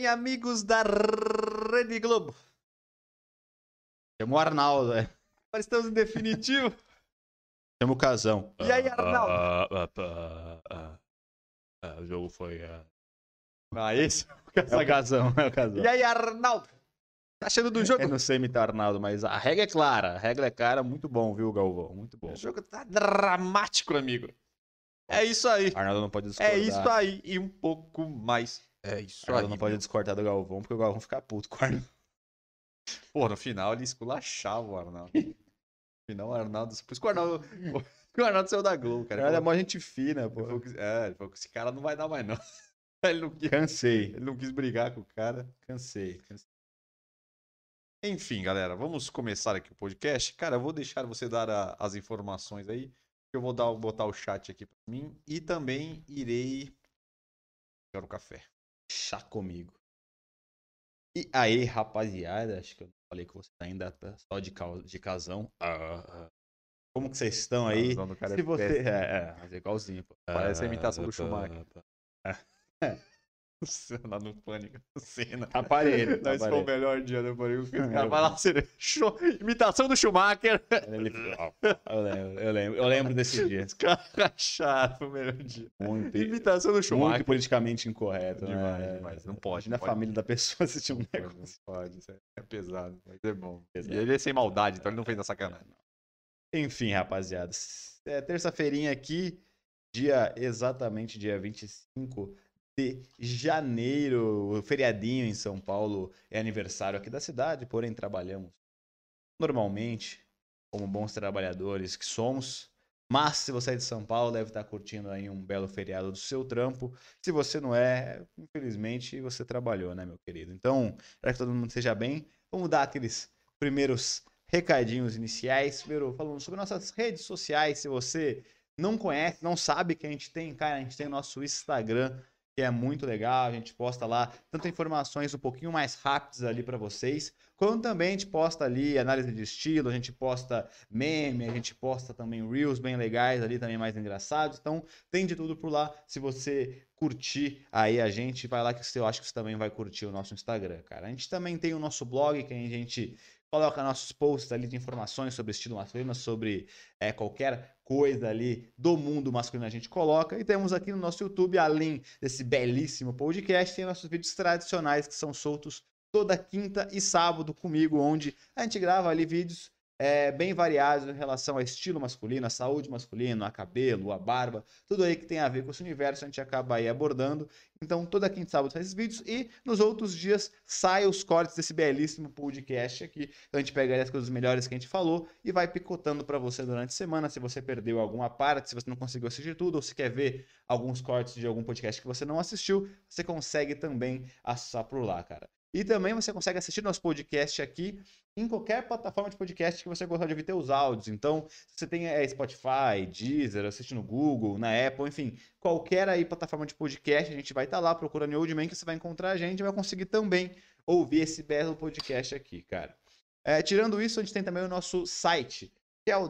bem, amigos da Rede Globo? Chama o Arnaldo, é. Agora estamos em definitivo. Chama o Casão. E aí, Arnaldo? Ah, ah, ah, o jogo foi. ah, Ah, esse É o Casão, é o Casão. E aí, Arnaldo? Tá achando do jogo? Eu não sei imitar Arnaldo, mas a regra é clara. A regra é clara, muito bom, viu, Galvão? Muito bom. O jogo tá dramático, amigo. É isso aí. Arnaldo não pode discordar. É isso aí. E um pouco mais. É isso aí. Arnaldo não pode discordar do Galvão, porque o Galvão fica puto com o Arnaldo. Pô, no final ele esculachava o Arnaldo. No final o Arnaldo. Por isso que o Arnaldo. o Arnaldo saiu da Globo, cara. Arnaldo é Ele mó gente fina, pô. falou que- é, ele falou que esse cara não vai dar mais, não. Ele não, quis, Cansei. ele não quis brigar com o cara. Cansei. cansei. Enfim, galera, vamos começar aqui o podcast. Cara, eu vou deixar você dar a- as informações aí. Eu vou dar, botar o chat aqui pra mim. E também irei pegar o café. Chá comigo. E aí, rapaziada, acho que eu falei que você ainda tá só de, cal- de casão. Ah, ah. Como que vocês estão aí? Cara é Se você. É, é, mas é igualzinho, pô. Parece a imitação do Ah, Schumacher. Lá no pânico. Cena. Aparelho. Esse foi o melhor dia do pânico. O cara vai lá, ser show, imitação do Schumacher. Ele- Eu lembro, eu lembro, eu lembro desse dia. Os caras racharam, foi o melhor dia. Muito, Imitação do muito Schumacher. politicamente incorreto. Demais, né? demais. Não pode, Imagina não a pode. família da pessoa assistir um pode, negócio. não pode, isso é pesado, mas é bom. Pesado. E ele é sem maldade, então ele não fez na sacanagem. Enfim, rapaziada. É terça-feirinha aqui, dia exatamente dia 25 de janeiro. O feriadinho em São Paulo é aniversário aqui da cidade, porém trabalhamos normalmente, como bons trabalhadores que somos. Mas se você é de São Paulo, deve estar curtindo aí um belo feriado do seu trampo. Se você não é, infelizmente você trabalhou, né, meu querido? Então, para que todo mundo esteja bem, vamos dar aqueles primeiros recadinhos iniciais. Primeiro, falando sobre nossas redes sociais. Se você não conhece, não sabe que a gente tem, cara, a gente tem nosso Instagram, que é muito legal. A gente posta lá tanto informações um pouquinho mais rápidas ali para vocês, quanto também a gente posta ali análise de estilo, a gente posta meme, a gente posta também reels bem legais ali, também mais engraçados. Então, tem de tudo por lá. Se você curtir aí a gente, vai lá que eu acho que você também vai curtir o nosso Instagram, cara. A gente também tem o nosso blog, que a gente coloca nossos posts ali de informações sobre estilo masculino, sobre é, qualquer coisa ali do mundo masculino a gente coloca. E temos aqui no nosso YouTube, além desse belíssimo podcast, tem nossos vídeos tradicionais que são soltos toda quinta e sábado comigo, onde a gente grava ali vídeos é, bem variados em relação a estilo masculino, a saúde masculina, a cabelo, a barba, tudo aí que tem a ver com esse universo a gente acaba aí abordando. Então, toda quinta e sábado sai esses vídeos e nos outros dias saem os cortes desse belíssimo podcast aqui. Então, a gente pega as coisas melhores que a gente falou e vai picotando para você durante a semana. Se você perdeu alguma parte, se você não conseguiu assistir tudo ou se quer ver alguns cortes de algum podcast que você não assistiu, você consegue também acessar por lá, cara. E também você consegue assistir nosso podcast aqui em qualquer plataforma de podcast que você gostar de ouvir teus áudios. Então, se você tem é, Spotify, Deezer, assiste no Google, na Apple, enfim, qualquer aí plataforma de podcast, a gente vai estar lá procurando Old Man que você vai encontrar a gente e vai conseguir também ouvir esse belo podcast aqui, cara. É, tirando isso, a gente tem também o nosso site, que é o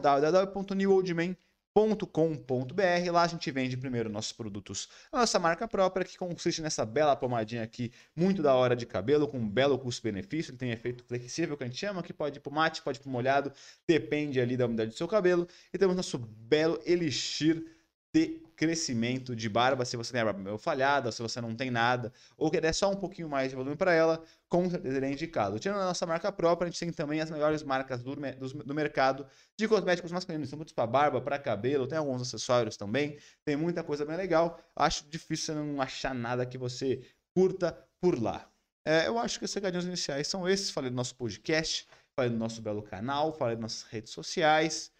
www.newoldman.com.br. Lá a gente vende primeiro nossos produtos, a nossa marca própria, que consiste nessa bela pomadinha aqui, muito da hora de cabelo, com um belo custo-benefício. Ele tem efeito flexível, que a gente chama, que pode ir pro mate, pode ir pro molhado, depende ali da umidade do seu cabelo. E temos nosso belo elixir de crescimento de barba, se você tem a barba meio falhada, se você não tem nada, ou quer dar só um pouquinho mais de volume para ela, com certeza ele é indicado. Tirando a nossa marca própria, a gente tem também as melhores marcas do, dos- do mercado de cosméticos masculinos. São muitos para barba, para cabelo, tem alguns acessórios também, tem muita coisa bem legal. Acho difícil você não achar nada que você curta por lá. É, eu acho que os recadinhos iniciais são esses. Falei do nosso podcast, falei do nosso belo canal, falei das nossas redes sociais.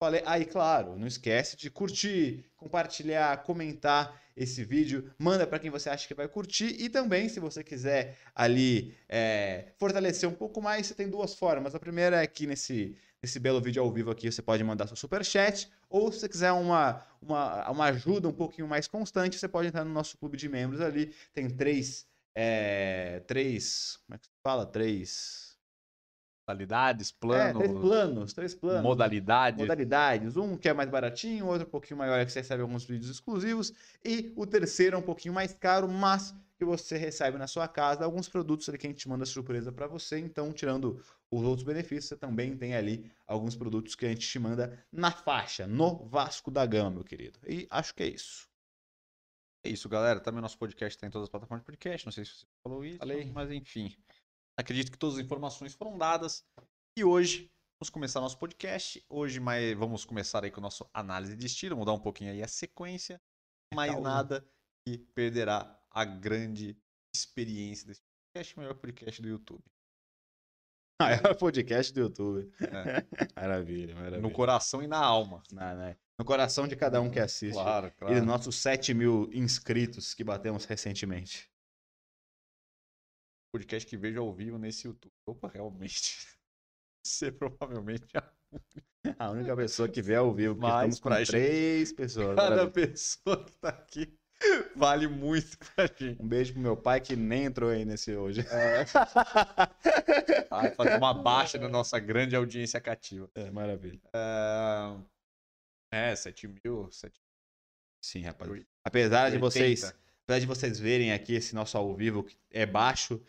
Falei, aí, claro, não esquece de curtir, compartilhar, comentar esse vídeo, manda para quem você acha que vai curtir e também, se você quiser ali é, fortalecer um pouco mais, você tem duas formas. A primeira é aqui nesse, nesse belo vídeo ao vivo aqui, você pode mandar seu super chat ou se você quiser uma, uma, uma ajuda um pouquinho mais constante, você pode entrar no nosso clube de membros ali. Tem três, é, três, como é que se fala? Três Modalidades, é, planos, três planos, três planos. modalidades. modalidades. Um que é mais baratinho, outro um pouquinho maior que você recebe alguns vídeos exclusivos. E o terceiro é um pouquinho mais caro, mas que você recebe na sua casa alguns produtos ali que a gente manda surpresa para você. Então, tirando os outros benefícios, você também tem ali alguns produtos que a gente te manda na faixa, no Vasco da Gama, meu querido. E acho que é isso. É isso, galera. Também nosso podcast está em todas as plataformas de podcast. Não sei se você falou isso, Falei. mas enfim. Acredito que todas as informações foram dadas. E hoje vamos começar nosso podcast. Hoje mais, vamos começar aí com a nossa análise de estilo, mudar um pouquinho aí a sequência. Mais Calma. nada que perderá a grande experiência desse podcast, o melhor podcast do YouTube. O podcast do YouTube. É. Maravilha, maravilha. No coração e na alma. Na- né? no coração de cada um que assiste. Claro, E claro. dos nossos 7 mil inscritos que batemos recentemente. Podcast que vejo ao vivo nesse YouTube. Opa, realmente. Você provavelmente é A única pessoa que vê ao vivo, porque Mas estamos com gente- três pessoas. cada maravilha. pessoa que tá aqui vale muito pra gente. Um beijo pro meu pai que nem entrou aí nesse hoje. Vai fazer uma baixa na nossa grande audiência cativa. É, maravilha. É, é 7 mil, 7 Sim, rapaz. Apesar de 80. vocês, apesar de vocês verem aqui esse nosso ao vivo que é baixo,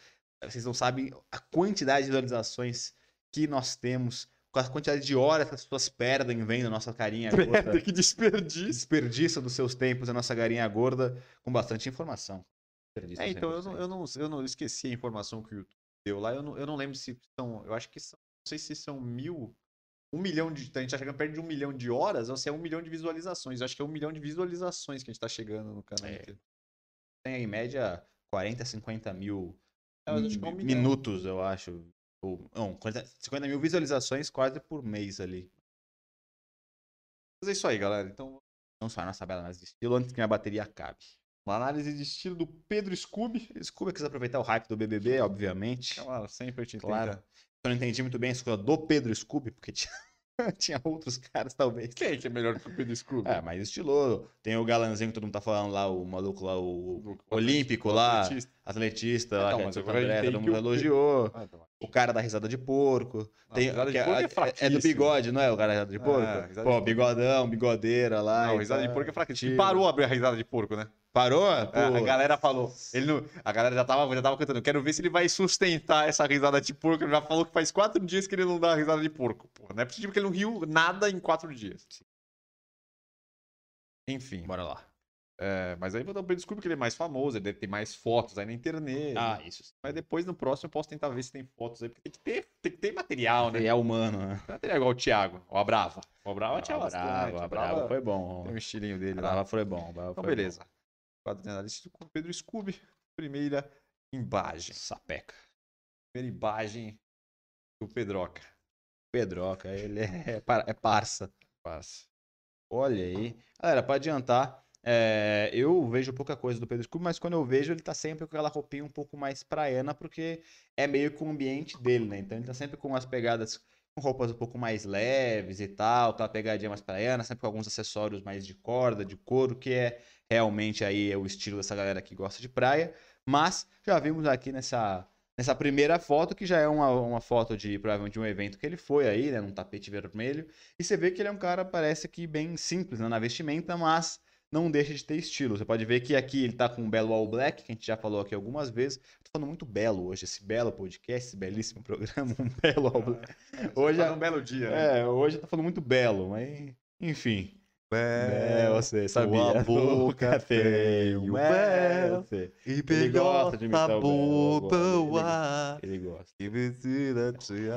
vocês não sabem a quantidade de visualizações que nós temos, com a quantidade de horas que as pessoas perdem vendo a nossa carinha gorda. que desperdício. Desperdiça dos seus tempos a nossa carinha gorda com bastante informação. É, então eu 100%. não, eu, não, eu não esqueci a informação que o YouTube deu lá. Eu não, eu não lembro se são. Eu acho que são. Não sei se são mil. Um milhão de. A gente tá chegando perto de um milhão de horas ou se é um milhão de visualizações. Eu acho que é um milhão de visualizações que a gente tá chegando no canal. É. Tem em média 40, 50 mil É, que é um minutos, eu acho. Ou, não, 40 50 mil visualizações quase por mês ali. Mas é isso aí, galera. Então, Vamos a nossa bela análise de estilo antes que minha bateria acabe. uma análise de estilo do Pedro Scooby. Scooby quis aproveitar o hype do BBB, obviamente. Claro, sempre a gente Claro. Eu não entendi muito bem a escolha do Pedro Scooby, porque tinha, tinha outros caras, talvez. Quem é que é melhor que o Pedro Scooby? É, mais estiloso. Tem o galanzinho que todo mundo tá falando lá, o maluco lá, o Do- olímpico do lá, atletista lá, Então, que é de mas Santo agora a gente André, tem todo que mundo o- elogiou. Ah, então. O cara da risada de porco. Não, Tem, risada de que é- porco é é, é do fraquíssimo. bigode, não é? O cara da risada de É, porco? risada de Pô, porco. bigodão, bigodeira lá. Não, e risada de tal. porco é fraquíssimo. E parou a risada de porco, né? Parou? Pô, a galera falou. Ele não, a galera já tava, já tava cantando. Quero ver se ele vai sustentar essa risada de porco. Ele já falou que faz quatro dias que ele não dá risada de porco. Não é possível que ele não riu nada em quatro dias. Enfim. Bora lá. é, mas aí vou dar Pedro Desculpa que ele é mais famoso, ele deve ter mais fotos aí na internet. Ah, isso. sim. Mas depois no próximo eu posso tentar ver se tem fotos aí. Porque tem que ter, tem que ter material, né? É humano, né? Material igual o Thiago, o Abrava. O Abrava Ah, tinha bastante. bravo, o a brava foi bom. Tem um estilinho dele brava foi bom. brava Então, foi beleza. Quadro de com o Pedro Scooby. Primeira imagem. Sapeca. Primeira imagem do Pedroca. Pedroca, ele é, par- é parça. Passa. Olha aí. Galera, pra adiantar, é, eu vejo pouca coisa do Pedro Scooby, mas quando eu vejo, ele tá sempre com aquela roupinha um pouco mais praiana, porque é meio que o ambiente dele, né? Então ele tá sempre com umas pegadas com roupas um pouco mais leves e tal, aquela pegadinha mais praiana, sempre com alguns acessórios mais de corda, de couro, que é realmente aí é o estilo dessa galera que gosta de praia. Mas já vimos aqui nessa, nessa primeira foto, que já é uma, uma foto de provavelmente um evento que ele foi aí, né? Num tapete vermelho. E você vê que ele é um cara, parece que bem simples né, na vestimenta, mas não deixa de ter estilo. Você pode ver que aqui ele tá com um belo all black, que a gente já falou aqui algumas vezes. Tô falando muito belo hoje, esse belo podcast, esse belíssimo programa, um belo all black. Hoje Tá é, num belo dia, né? é, hoje tá falando muito belo, mas enfim. É, você sabia. tua boca feio, é, você. E Ele gosta de imitar o Belo, boa, gosta, Ele gosta.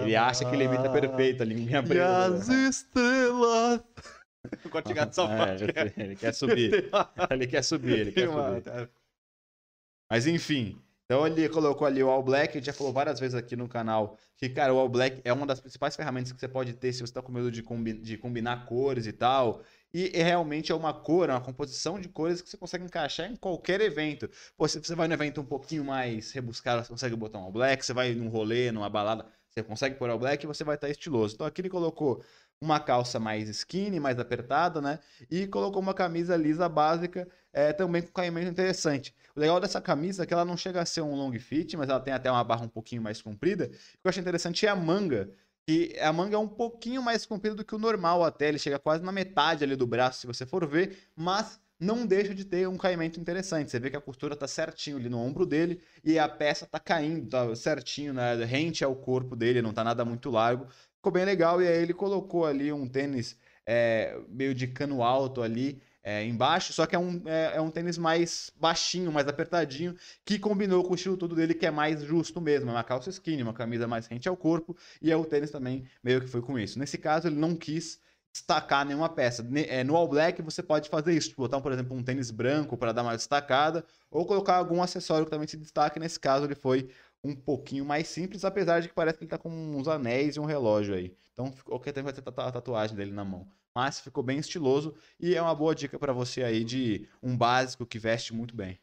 Ele acha que ele imita perfeito a linguinha E preta. as estrelas. Não pode chegar nessa É, ele quer subir. Ele quer subir, ele quer subir. Mas enfim, então ele colocou ali o All Black, a gente já falou várias vezes aqui no canal que, cara, o All Black é uma das principais ferramentas que você pode ter se você tá com medo de, combi- de combinar cores e tal. E realmente é uma cor, é uma composição de cores que você consegue encaixar em qualquer evento. Pô, se você vai num evento um pouquinho mais rebuscado, você consegue botar um All Black, você vai num rolê, numa balada, você consegue pôr All Black e você vai estar estiloso. Então aqui ele colocou uma calça mais skinny, mais apertada, né? E colocou uma camisa lisa básica, é, também com caimento interessante. O legal dessa camisa é que ela não chega a ser um long fit, mas ela tem até uma barra um pouquinho mais comprida. O que eu achei interessante é a manga, que a manga é um pouquinho mais comprida do que o normal até, ele chega quase na metade ali do braço, se você for ver, mas não deixa de ter um caimento interessante. Você vê que a costura tá certinho ali no ombro dele e a peça tá caindo, tá certinho, né? Rente ao corpo dele, não tá nada muito largo. Ficou bem legal e aí ele colocou ali um tênis é, meio de cano alto ali, é, embaixo, só que é um, é, é, um tênis mais baixinho, mais apertadinho, que combinou com o estilo todo dele, que é mais justo mesmo. É uma calça skinny, uma camisa mais rente ao corpo, e é o tênis também meio que foi com isso. Nesse caso, ele não quis destacar nenhuma peça. É, no All Black você pode fazer isso, tipo, botar, por exemplo, um tênis branco para dar mais destacada, ou colocar algum acessório que também se destaque. Nesse caso, ele foi um pouquinho mais simples, apesar de que parece que ele tá com uns anéis e um relógio aí. Então, qualquer tempo vai ter a tatuagem dele na mão mas ficou bem estiloso e é uma boa dica para você aí de um básico que veste muito bem.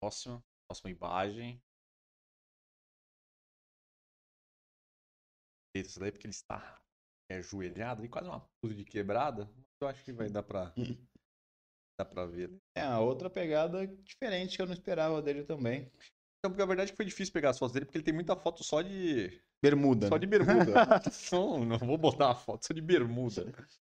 Próxima, próxima imagem. Esse daí porque ele está ajoelhado e quase uma pose de quebrada. Eu acho que vai dar para dá para ver. Né? É, a outra pegada diferente que eu não esperava dele também. Então, porque a verdade é que foi difícil pegar as fotos dele, porque ele tem muita foto só de Bermuda. Só né? de bermuda. não, não vou botar a foto, só de bermuda.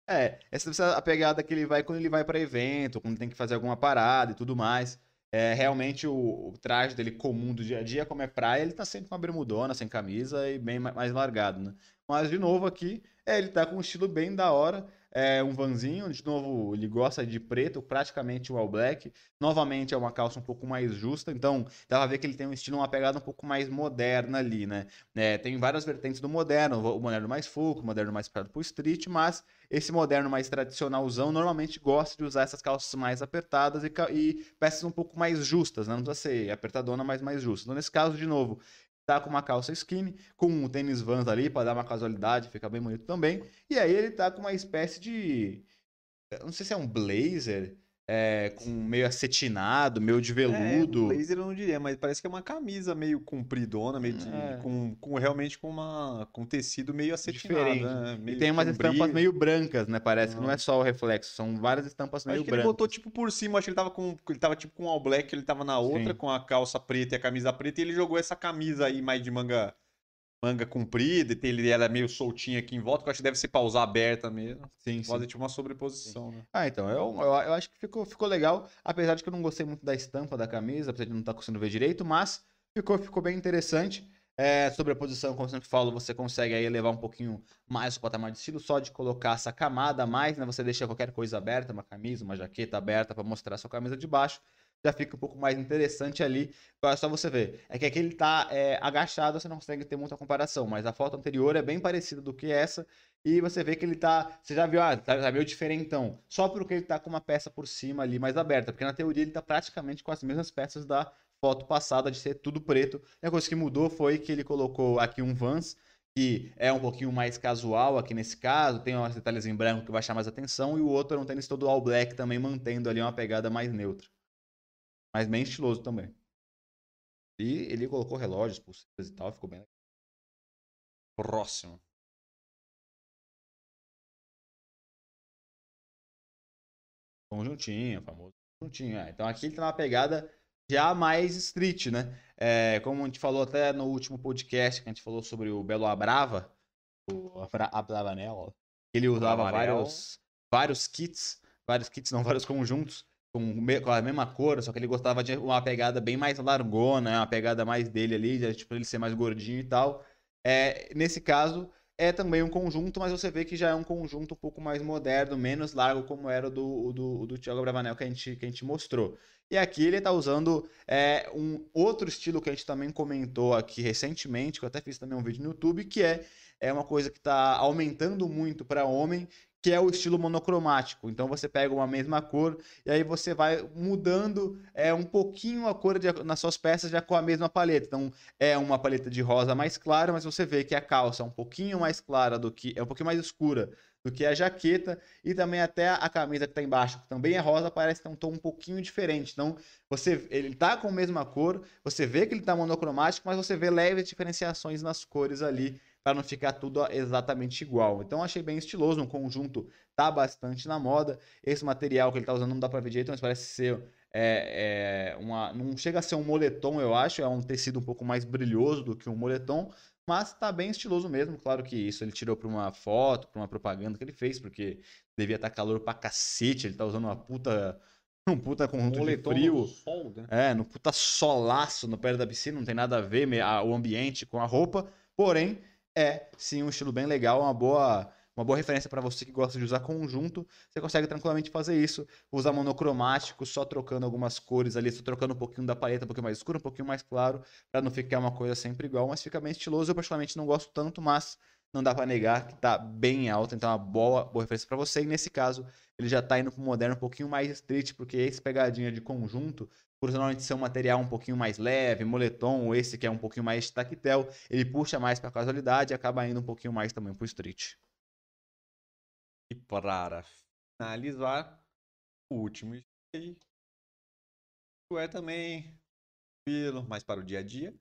É, essa é a pegada que ele vai quando ele vai para evento, quando tem que fazer alguma parada e tudo mais. É, realmente o, o, traje dele comum do dia a dia, como é praia, ele tá sempre com uma bermudona, sem camisa e bem mais largado, né? Mas de novo aqui, é, ele tá com um estilo bem da hora é um vanzinho, de novo, ele gosta de preto, praticamente o all black. Novamente é uma calça um pouco mais justa, então dá pra ver que ele tem um estilo, uma pegada um pouco mais moderna ali, né? É, tem várias vertentes do moderno, o moderno mais folk, o moderno mais para pro street, mas esse moderno mais tradicionalzão normalmente gosta de usar essas calças mais apertadas e, e peças um pouco mais justas, né? Não precisa ser apertadona, mas mais justa. Então, nesse caso, de novo, tá com uma calça skinny, com um tênis Vans ali para dar uma casualidade, fica bem bonito também. E aí ele tá com uma espécie de não sei se é um blazer, é, com meio acetinado, meio de veludo. É, blazer eu não diria, mas parece que é uma camisa meio compridona, meio de, é. com, com realmente com uma com tecido meio acetinado, Diferente. Né? Meio e tem umas estampas brilho. meio brancas, né? Parece que não é só o reflexo, são várias estampas meio acho que brancas. ele botou tipo por cima, acho que ele tava com ele tava tipo com o all black, ele tava na outra Sim. com a calça preta e a camisa preta e ele jogou essa camisa aí mais de manga manga comprida e ele ela é meio soltinha aqui em volta, que eu acho que deve ser pra usar aberta mesmo. Sim, Fazer sim. tipo uma sobreposição, sim. né? Ah, então, eu, eu, eu, acho que ficou, ficou legal, apesar de que eu não gostei muito da estampa da camisa, apesar de não estar tá conseguindo ver direito, mas ficou, ficou bem interessante. É, sobreposição, como eu sempre falo, você consegue aí levar um pouquinho mais o patamar de estilo, só de colocar essa camada a mais, né? Você deixa qualquer coisa aberta, uma camisa, uma jaqueta aberta para mostrar a sua camisa de baixo já fica um pouco mais interessante ali. É só você ver. É que aqui ele tá é, agachado, você não consegue ter muita comparação, mas a foto anterior é bem parecida do que essa. E você vê que ele tá. Você já viu, ah, tá, tá meio diferentão. Só porque ele tá com uma peça por cima ali mais aberta. Porque na teoria ele tá praticamente com as mesmas peças da foto passada de ser tudo preto. E a coisa que mudou foi que ele colocou aqui um Vans que é um pouquinho mais casual aqui nesse caso, tem umas detalhes em branco que vai chamar mais atenção, e o outro é um tênis todo all black também, mantendo ali uma pegada mais neutra. Mas bem estiloso também. E ele colocou relógios, pulseiras e tal, ficou bem legal. Próximo. Conjuntinho, famoso conjuntinho. É. Então aqui ele tá uma pegada já mais street, né? É, como a gente falou até no último podcast que a gente falou sobre o Belo Abrava, o Abravanel, ele usava vários, vários kits, vários kits, não vários conjuntos com, com a mesma cor, só que ele gostava de uma pegada bem mais largona, uma pegada mais dele ali, de, tipo, ele ser mais gordinho e tal. É, nesse caso, é também um conjunto, mas você vê que já é um conjunto um pouco mais moderno, menos largo, como era o do, do, do Thiago Bravanel que a gente, que a gente mostrou. E aqui ele está usando é, um outro estilo que a gente também comentou aqui recentemente, que eu até fiz também um vídeo no YouTube, que é, é uma coisa que está aumentando muito para homem, que é o estilo monocromático. Então você pega uma mesma cor e aí você vai mudando é, um pouquinho a cor de, nas suas peças já com a mesma paleta. Então é uma paleta de rosa mais clara, mas você vê que a calça é um pouquinho mais clara do que é um pouquinho mais escura do que a jaqueta e também até a camisa que está embaixo, que também é rosa, parece ter um tom um pouquinho diferente. Então, você ele tá com a mesma cor, você vê que ele está monocromático, mas você vê leves diferenciações nas cores ali para não ficar tudo exatamente igual. Então achei bem estiloso, um conjunto tá bastante na moda. Esse material que ele tá usando não dá para ver direito, mas parece ser é, é uma, não chega a ser um moletom, eu acho, é um tecido um pouco mais brilhoso do que um moletom, mas tá bem estiloso mesmo. Claro que isso ele tirou pra uma foto, pra uma propaganda que ele fez, porque devia estar tá calor pra cacete, ele tá usando uma puta. Um puta conjunto Moletom de frio. no sol, né? É, no puta solaço no pé da piscina, não tem nada a ver a- o ambiente com a roupa, porém é sim um estilo bem legal, uma boa uma boa referência para você que gosta de usar conjunto. Você consegue tranquilamente fazer isso, usar monocromático, só trocando algumas cores ali, só trocando um pouquinho da paleta, um pouquinho mais escuro, um pouquinho mais claro, para não ficar uma coisa sempre igual, mas fica bem estiloso. Eu particularmente não gosto tanto, mas não dá para negar que tá bem alto, então é uma boa, boa referência para você. E nesse caso, ele já tá indo pro moderno um pouquinho mais street, porque esse pegadinha de conjunto, por normalmente ser um material um pouquinho mais leve, moletom, ou esse que é um pouquinho mais tactel, ele puxa mais pra casualidade e acaba indo um pouquinho mais também pro street. E para finalizar, o último aí é também tranquilo, mais para o dia a dia.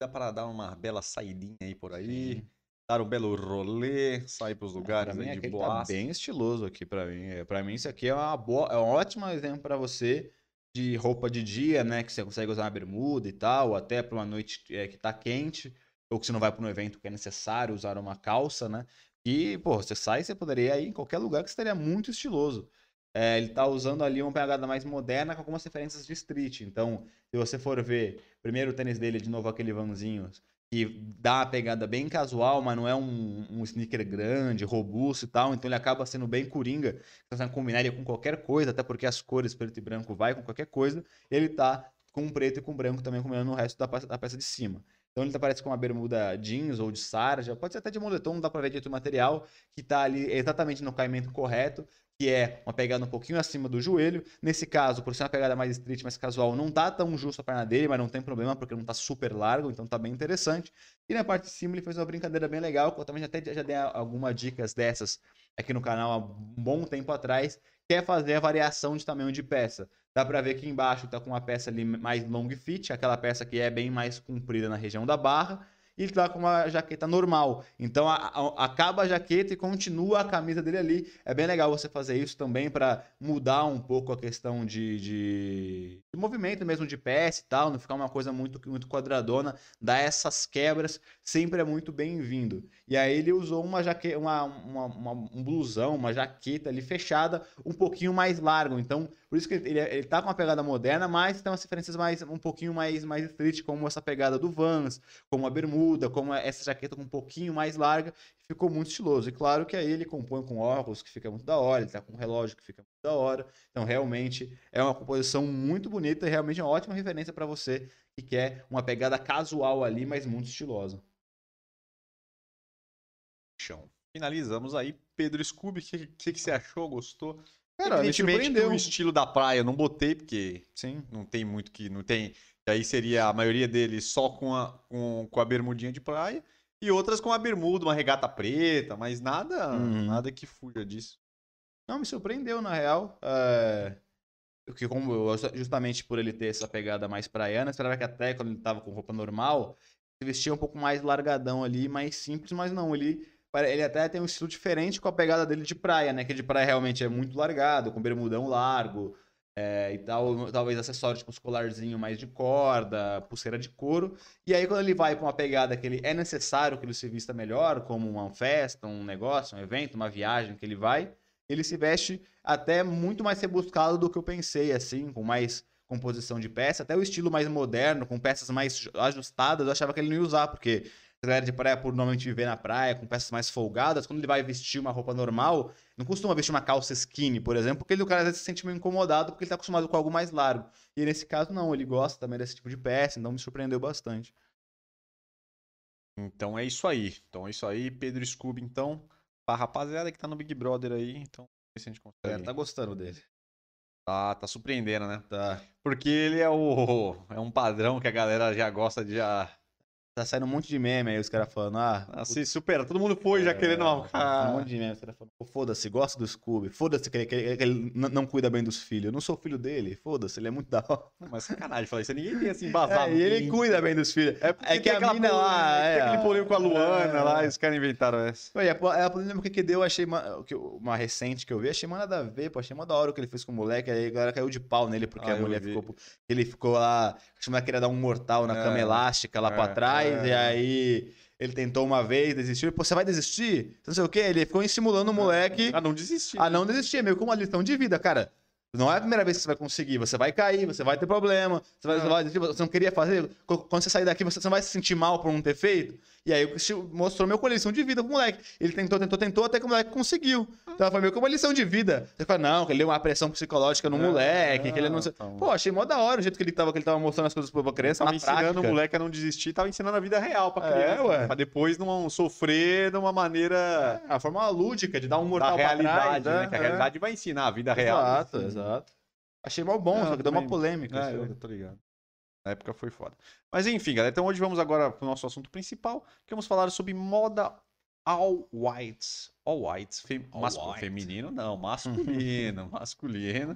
Dá para dar uma bela saidinha aí por aí, dar um belo rolê, sair para os lugares mim, aí de aqui tá boa. bem estiloso aqui pra mim. É, Pra mim, isso aqui é, uma boa, é um ótimo exemplo pra você de roupa de dia, né? Que você consegue usar uma bermuda e tal, até pra uma noite é, que tá quente, ou que você não vai pra um evento que é necessário usar uma calça, né? E, pô, você sai, você poderia ir em qualquer lugar que estaria muito estiloso. É, ele tá usando ali uma pegada mais moderna com algumas referências de street. Então, se você for ver, primeiro o tênis dele, de novo aquele vanzinho, que dá uma pegada bem casual, mas não é um, um sneaker grande, robusto e tal, então ele acaba sendo bem coringa. Você consegue combinar ele com qualquer coisa, até porque as cores preto e branco vai com qualquer coisa. Ele tá com preto e com branco também combinando o resto da, pe- da peça de cima. Então ele tá parece com uma bermuda jeans ou de sarja, pode ser até de moletom, não dá pra ver de outro material, que tá ali exatamente no caimento correto, que é uma pegada um pouquinho acima do joelho. Nesse caso, por ser uma pegada mais street, mais casual, não tá tão justo a perna dele, mas não tem problema, porque não tá super largo, então tá bem interessante. E na parte de cima ele fez uma brincadeira bem legal, que eu também até já dei algumas dicas dessas aqui no canal há um bom tempo atrás, que é fazer a variação de tamanho de peça. Dá pra ver que embaixo tá com uma peça ali mais long fit, aquela peça que é bem mais comprida na região da barra, e ele tá com uma jaqueta normal. Então a- a- acaba a jaqueta e continua a camisa dele ali. É bem legal você fazer isso também para mudar um pouco a questão de, de, de movimento mesmo de peça e tal, não ficar uma coisa muito, muito quadradona, dar essas quebras sempre é muito bem-vindo. E aí ele usou uma jaqueta, uma, uma- uma- um blusão, uma jaqueta ali fechada, um pouquinho mais largo. Então, por isso que ele, ele tá com uma pegada moderna, mas tem umas referências mais, um pouquinho mais, mais street, como essa pegada do Vans, como a bermuda, como essa jaqueta com um pouquinho mais larga, ficou muito estiloso. E claro que aí ele compõe com óculos, que fica muito da hora, ele tá com um relógio que fica muito da hora. Então, realmente é uma composição muito bonita e realmente é uma ótima referência para você que quer uma pegada casual ali, mas muito estilosa. chão. Finalizamos aí. Pedro Scooby, o que, que, que você achou? Gostou? Cara, me Evidentemente que o estilo da praia eu não botei, porque Sim. não tem muito que. Não tem. E aí seria a maioria deles só com a, com, com a bermudinha de praia. E outras com a bermuda, uma regata preta, mas nada, Uhum. nada que fuja disso. Não, me surpreendeu, na real. É... Que como eu- justamente por ele ter essa pegada mais praiana, esperava que até quando ele tava com roupa normal, ele vestia um pouco mais largadão ali, mais simples, mas não, ele, ele até tem um estilo diferente com a pegada dele de praia, né? Que de praia realmente é muito largado, com bermudão largo é, e tal, talvez acessórios tipo uns colarzinho mais de corda, pulseira de couro. E aí quando ele vai pra uma pegada que ele é necessário que ele se vista melhor, como uma festa, um negócio, um evento, uma viagem que ele vai, ele se veste até muito mais rebuscado do que eu pensei, assim, com mais composição de peça, até o estilo mais moderno, com peças mais ajustadas, eu achava que ele não ia usar, porque a galera de praia, por normalmente viver na praia, com peças mais folgadas, quando ele vai vestir uma roupa normal, não costuma vestir uma calça skinny, por exemplo, porque ele, o cara às vezes se sente meio incomodado, porque ele tá acostumado com algo mais largo. E nesse caso, não, ele gosta também desse tipo de peça, então me surpreendeu bastante. Então é isso aí. Então é isso aí, Pedro Scooby, então. Pra rapaziada que tá no Big Brother aí, então. se a gente É, consegue. tá gostando dele. Tá, tá surpreendendo, né? Tá. Porque ele é o. É um padrão que a galera já gosta de já. Tá saindo um monte de meme aí, os caras falando, ah. Assim, supera. Todo mundo foi já querendo uma. Um monte de meme, os caras falando, "Pô, foda-se, gosta do Scooby. Foda-se que ele, que ele- que ele não cuida bem dos filhos. Eu não sou filho dele, foda-se, ele é muito da hora. Mas sacanagem falar isso. Ninguém tem assim embasado. É, e ele cuida bem dos filhos. É, É que a mina lá, Tem é, aquele polêmico com a Luana é. lá, os caras inventaram essa. Pô, e a, a polêmica que deu, eu achei ma- que eu- uma recente que eu vi, achei uma nada a ver, pô, achei uma da hora o que ele fez com o moleque, aí a galera caiu de pau nele, porque Ah, a mulher vi. ficou. Ele ficou lá, acho que queria dar um mortal na É, cama elástica lá é, pra trás, é. e aí ele tentou uma vez, desistiu, pô, você vai desistir? Não sei o quê, ele ficou estimulando o moleque Ah, não desistir. a não desistir, meio como uma lição de vida, cara. Não é a primeira vez que você vai conseguir, você vai cair, você vai ter problema, você, vai, É. você, vai você não queria fazer. Qu- Quando você sair daqui, você não vai se sentir mal por não ter feito. E aí mostrou meu lição de vida pro moleque. Ele tentou, tentou, tentou, até que o moleque conseguiu. Então foi meio que uma lição de vida. Você fala, não, que ele deu uma pressão psicológica no É, moleque, que ele não é, tá. Pô, achei mó da hora o jeito que ele tava, que ele tava mostrando as coisas pra criança. Tava na ensinando prática. o moleque a não desistir, tava ensinando a vida real pra É, criança. ué. Pra depois não sofrer de uma maneira É, a forma lúdica de dar um da mortal pra realidade, trás, né? Que a é. realidade vai ensinar a vida real. Exato, Assim. exato. Achei mó bom, só que deu uma polêmica. É, eu tô ligado. Na época foi foda. Mas enfim, galera. Então hoje vamos agora pro nosso assunto principal, que vamos falar sobre moda all whites. All whites. Fem... All mascu- white. Feminino não, masculino. masculino.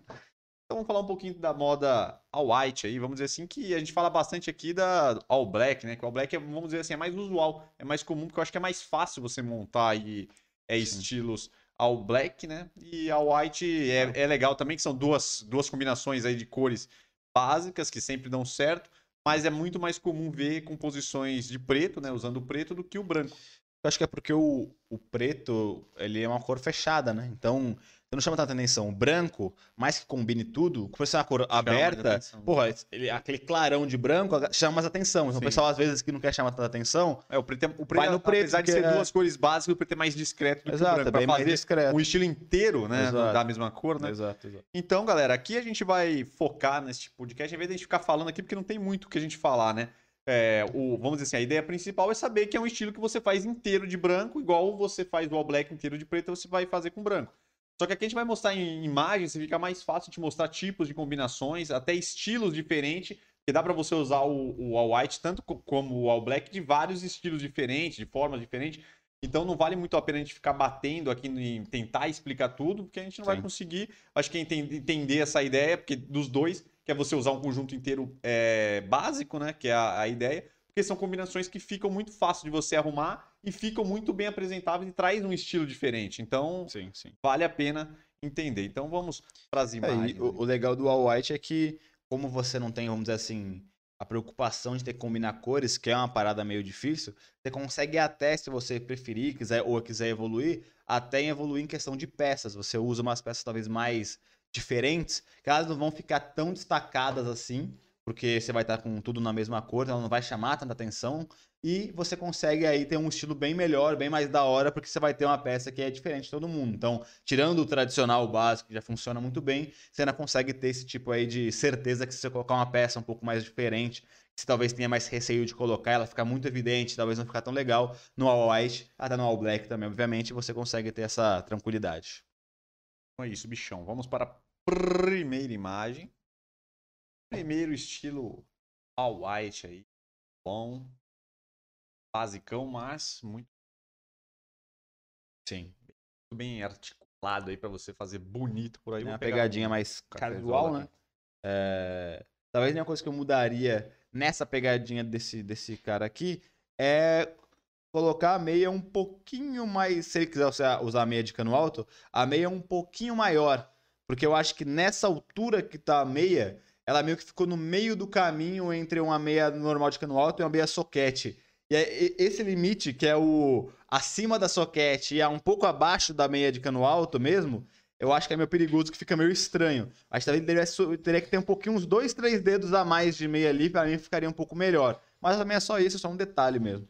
Então vamos falar um pouquinho da moda all white aí. Vamos dizer assim que a gente fala bastante aqui da all black, né? Que o all black é, vamos dizer assim, é mais usual. É mais comum, porque eu acho que é mais fácil você montar aí é, estilos all black, né? E all white é, é legal também, que são duas, duas combinações aí de cores básicas que sempre dão certo, mas é muito mais comum ver composições de preto, né, usando o preto do que o branco. Eu acho que é porque o, o preto, ele é uma cor fechada, né? Então, você não chama tanta atenção. O branco, mais que combine tudo, por ser uma cor aberta, porra, ele- aquele clarão de branco chama mais atenção. Então, Sim. o pessoal, às vezes, que não quer chamar tanta atenção, É, o preto, é, o preto Vai no preto, apesar de ser é- duas cores básicas, o preto é mais discreto do que o exato, branco. é Pra bem mais fazer discreto. um estilo inteiro, né, Exato. da mesma cor, né? Exato, exato. Então, galera, aqui a gente vai focar nesse podcast, em vez de a gente ficar falando aqui, porque não tem muito o que a gente falar, né? É, o, vamos dizer assim, a ideia principal é saber que é um estilo que você faz inteiro de branco, igual você faz o all black inteiro de preto, você vai fazer com branco. Só que aqui a gente vai mostrar em imagens, fica mais fácil de mostrar tipos de combinações, até estilos diferentes, porque dá pra você usar o, o all white tanto co- como o all black de vários estilos diferentes, de formas diferentes. Então não vale muito a pena a gente ficar batendo aqui em tentar explicar tudo, porque a gente não vai Sim. conseguir. Acho que enten- entender essa ideia, porque dos dois, que é você usar um conjunto inteiro é, básico, né? Que é a, a ideia, porque são combinações que ficam muito fácil de você arrumar e ficam muito bem apresentáveis e traz um estilo diferente. Então Sim, sim. vale a pena entender. Então vamos para as É, imagens. e o, o legal do All White é que, como você não tem, vamos dizer assim, a preocupação de ter que combinar cores, que é uma parada meio difícil, você consegue até, se você preferir, quiser ou quiser evoluir, até evoluir em questão de peças. Você usa umas peças talvez mais diferentes, que elas não vão ficar tão destacadas assim, porque você vai estar com tudo na mesma cor, ela não vai chamar tanta atenção. E você consegue aí ter um estilo bem melhor, bem mais da hora, porque você vai ter uma peça que é diferente de todo mundo. Então, tirando o tradicional básico, que já funciona muito bem, você ainda consegue ter esse tipo aí de certeza que se você colocar uma peça um pouco mais diferente, que talvez tenha mais receio de colocar, ela fica muito evidente, talvez não ficar tão legal. No All White, até no All Black também, obviamente, você consegue ter essa tranquilidade. Então é isso, bichão. Vamos para a primeira imagem. Primeiro estilo all white aí. Bom. Basicão, mas muito Sim. bem articulado aí para você fazer bonito por aí. É uma pegadinha um mais casual, aqui. né? É, Talvez uma coisa que eu mudaria nessa pegadinha desse, desse cara aqui é colocar a meia um pouquinho mais. Se ele quiser usar, usar a meia de cano alto, a meia um pouquinho maior. Porque eu acho que nessa altura que tá a meia, ela meio que ficou no meio do caminho entre uma meia normal de cano alto e uma meia soquete. E esse limite, que é o acima da soquete e é um pouco abaixo da meia de cano alto mesmo, eu acho que é meio perigoso, que fica meio estranho. Acho que talvez teria que ter um pouquinho, uns dois, três dedos a mais de meia ali, pra mim ficaria um pouco melhor. Mas também é só isso, é só um detalhe mesmo.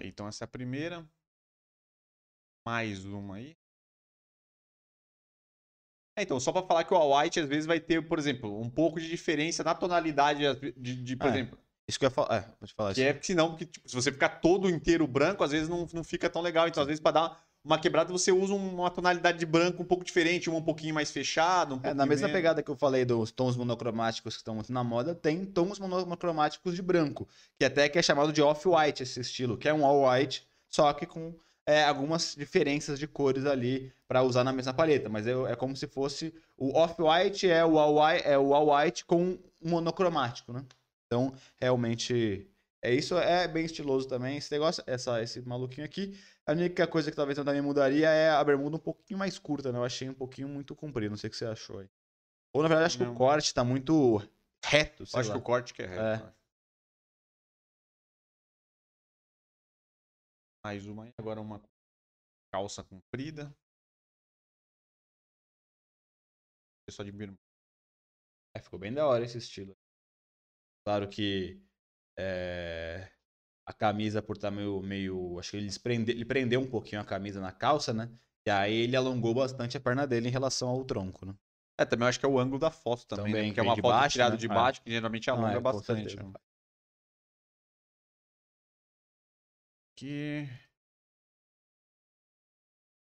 Então essa é a primeira. Mais uma aí. É, então, só para falar que o white às vezes vai ter, por exemplo, um pouco de diferença na tonalidade de, de- por É. exemplo. Isso que eu ia falar. É, pode falar Que isso. é porque senão, porque, tipo, se você ficar todo inteiro branco, às vezes não, não fica tão legal. Então, às vezes, para dar uma quebrada você usa uma tonalidade de branco um pouco diferente, uma um pouquinho mais fechada. Um é, na mesma menos. pegada que eu falei dos tons monocromáticos que estão muito na moda, tem tons monocromáticos de branco, que até que é chamado de off-white esse estilo, que é um all-white, só que com é, algumas diferenças de cores ali para usar na mesma paleta, mas é, é como se fosse o off-white é o all-white é o all-white com monocromático, né? Então, realmente é isso, é bem estiloso também esse negócio, essa, esse maluquinho aqui. A única coisa que talvez eu também mudaria é a bermuda um pouquinho mais curta, né? Eu achei um pouquinho muito comprido, não sei o que você achou aí. Ou na verdade acho que o corte tá muito reto, Acho lá. que o corte que é reto. É. Mais uma aí, agora uma calça comprida. Só de bermuda. É, ficou bem da hora esse estilo. Claro que é, a camisa por estar tá meio, meio. Acho que ele, prende, ele prendeu um pouquinho a camisa na calça, né? E aí ele alongou bastante a perna dele em relação ao tronco, né? É, também acho que é o ângulo da foto também, também né? que é uma foto baixo, tirada né? de baixo, que geralmente alonga é, bastante. Né? Aqui.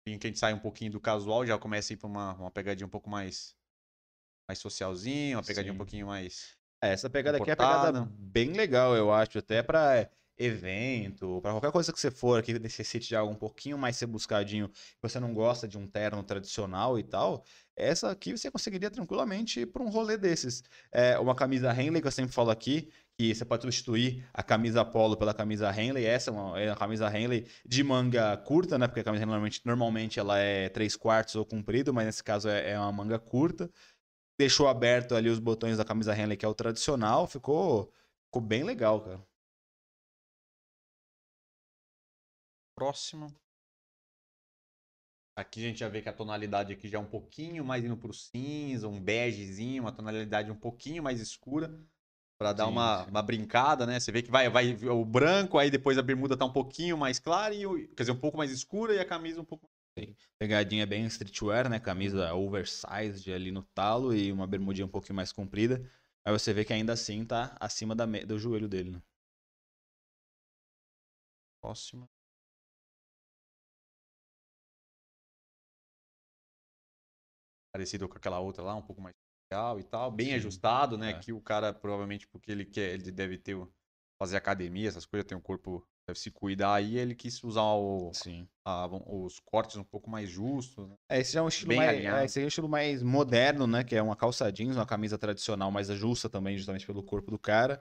Que a gente sai um pouquinho do casual, já começa a ir pra uma, uma pegadinha um pouco mais mais socialzinho, uma pegadinha Sim. um pouquinho mais é, essa pegada aqui é uma pegada bem legal, eu acho, até para evento, para qualquer coisa que você for que necessite de algo um pouquinho mais ser buscadinho, você não gosta de um terno tradicional e tal, essa aqui você conseguiria tranquilamente ir para um rolê desses. É uma camisa Henley que eu sempre falo aqui, que você pode substituir a camisa polo pela camisa Henley. Essa é uma, é uma camisa Henley de manga curta, né? Porque a camisa normalmente, normalmente ela é 3 quartos ou comprido, mas nesse caso é, é uma manga curta deixou aberto ali os botões da camisa Henley, que é o tradicional, ficou, ficou bem legal, cara. Próximo. Aqui a gente já vê que a tonalidade aqui já é um pouquinho mais indo pro cinza, um begezinho, uma tonalidade um pouquinho mais escura para dar sim, uma, sim. uma brincada, né? Você vê que vai, vai o branco, aí depois a bermuda tá um pouquinho mais clara e quer dizer, um pouco mais escura e a camisa um pouco Pegadinha bem streetwear, né? Camisa oversized ali no talo e uma bermudinha um pouquinho mais comprida. Aí você vê que ainda assim tá acima da, do joelho dele, né? Próxima. Parecido com aquela outra lá, um pouco mais e tal. Bem Sim. ajustado, né? É. Que o cara, provavelmente, porque ele quer, ele deve ter fazer academia, essas coisas, tem um corpo deve se cuidar aí, ele quis usar o, a, os cortes um pouco mais justos. Né? É, esse é um estilo mais, é, esse é um estilo mais moderno, né? Que é uma calça jeans, uma camisa tradicional mais ajusta também, justamente pelo corpo do cara.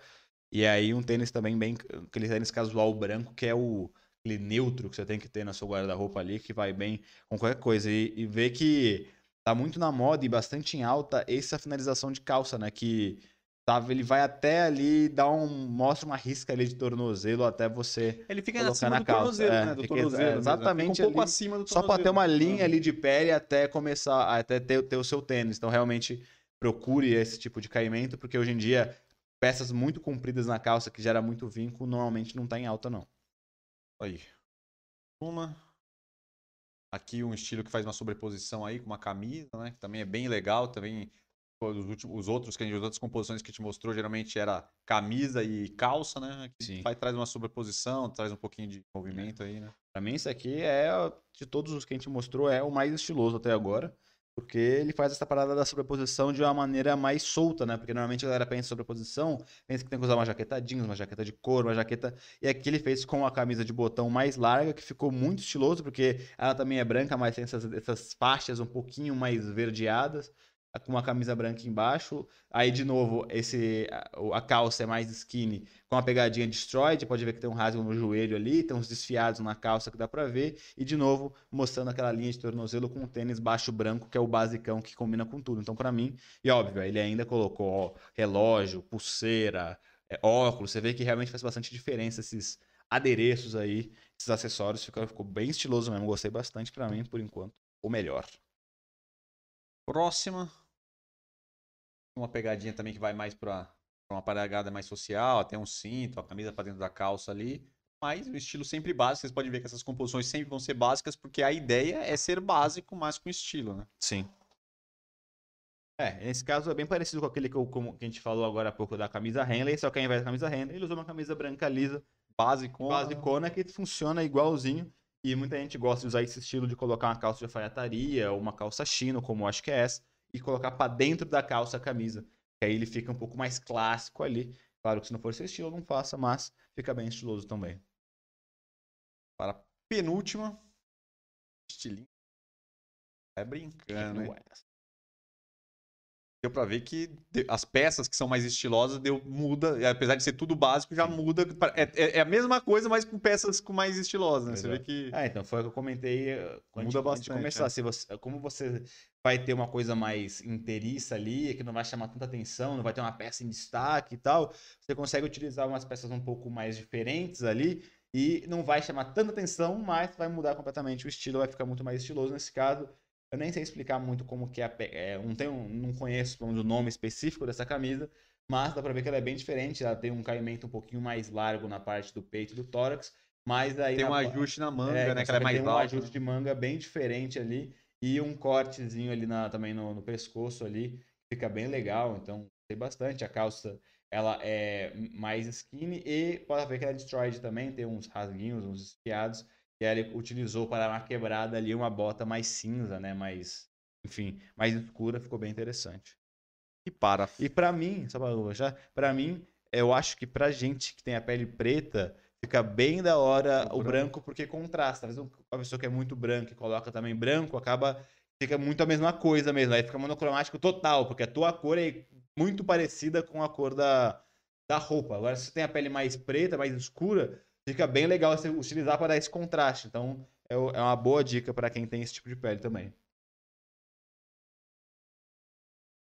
E aí um tênis também bem, aquele tênis casual branco, que é o aquele neutro que você tem que ter na sua guarda-roupa ali, que vai bem com qualquer coisa. E, e ver que tá muito na moda e bastante em alta essa finalização de calça, né? Que Tava, ele vai até ali, dá um, mostra uma risca ali de tornozelo até você. Ele fica acima na do calça. tornozelo, é, né? Do fica, tornozelo. É, exatamente. Um pouco ali, acima do tornozelo. Só para ter uma linha ali de pele até começar, até ter, ter o seu tênis. Então, realmente, procure esse tipo de caimento, porque hoje em dia, peças muito compridas na calça que gera muito vinco, normalmente não tá em alta, não. Aí. Uma. Aqui um estilo que faz uma sobreposição aí com uma camisa, né? Que também é bem legal, também os, últimos, os outros que a gente, as outras composições que te mostrou geralmente era camisa e calça, né? Aqui Sim. Faz, traz uma sobreposição, traz um pouquinho de movimento aí, né? Pra mim, isso aqui é, de todos os que a gente mostrou, é o mais estiloso até agora. Porque ele faz essa parada da sobreposição de uma maneira mais solta, né? Porque normalmente a galera pensa em sobreposição, pensa que tem que usar uma jaqueta jeans, uma jaqueta de couro, uma jaqueta. E aqui ele fez com a camisa de botão mais larga, que ficou muito estiloso, porque ela também é branca, mas tem essas, essas faixas um pouquinho mais verdeadas com uma camisa branca embaixo. Aí, de novo, esse a, calça é mais skinny, com a pegadinha destroyed. Pode ver que tem um rasgo no joelho ali, tem uns desfiados na calça que dá pra ver. E, de novo, mostrando aquela linha de tornozelo com o tênis baixo branco, que é o basicão que combina com tudo. Então, para mim, e óbvio, ele ainda colocou ó, relógio, pulseira, é, óculos. Você vê que realmente faz bastante diferença esses adereços aí, esses acessórios. Ficou, ficou bem estiloso mesmo. Gostei bastante para mim, por enquanto, o melhor. Próxima uma pegadinha também que vai mais para uma paragada mais social, tem um cinto, a camisa para dentro da calça ali. Mas o estilo sempre básico, vocês podem ver que essas composições sempre vão ser básicas, porque a ideia é ser básico, mas com estilo, né? Sim. É, nesse caso é bem parecido com aquele que, eu, como, que a gente falou agora há pouco da camisa Henley, só que ao invés da camisa Henley, ele usou uma camisa branca lisa, basicona, basicona que funciona igualzinho. E muita gente gosta de usar esse estilo de colocar uma calça de alfaiataria ou uma calça chino, como eu acho que é essa, e colocar para dentro da calça a camisa. Que aí ele fica um pouco mais clássico ali. Claro que se não for seu estilo, não faça, mas fica bem estiloso também. Para a penúltima, estilinho. É brincando, hein? Deu pra ver que as peças que são mais estilosas deu, muda, apesar de ser tudo básico, já Sim. muda. É, é, é, a mesma coisa, mas com peças com mais estilosas, né? Você vê que. É, então foi o que eu comentei eh, quando muda bastante, de começar. É. Se você, como você vai ter uma coisa mais inteiriça ali, que não vai chamar tanta atenção, não vai ter uma peça em destaque e tal, você consegue utilizar umas peças um pouco mais diferentes ali. E não vai chamar tanta atenção, mas vai mudar completamente o estilo, vai ficar muito mais estiloso nesse caso. Eu nem sei explicar muito como que é, é não, tenho, não conheço o nome específico dessa camisa, mas dá pra ver que ela é bem diferente. Ela tem um caimento um pouquinho mais largo na parte do peito e do tórax, mas aí... Tem na, um ajuste na manga, é, né? Que ela é mais tem um ajuste né? de manga bem diferente ali e um cortezinho ali na, também no, no pescoço ali. Fica bem legal, então tem bastante. A calça ela é mais skinny e pode ver que ela é destroyed também, tem uns rasguinhos, uns espiados e aí ele utilizou para uma quebrada ali uma bota mais cinza, né? Mais, enfim, mais escura, ficou bem interessante. E para. E para mim, só para já, para mim, eu acho que pra gente que tem a pele preta, fica bem da hora o, o branco. branco. porque contrasta. Às vezes uma pessoa que é muito branca e coloca também branco, acaba fica muito a mesma coisa mesmo. Aí fica monocromático total, porque a tua cor é muito parecida com a cor da, da roupa. Agora, se você tem a pele mais preta, mais escura, fica bem legal você utilizar para dar esse contraste. Então, é, é uma boa dica para quem tem esse tipo de pele também.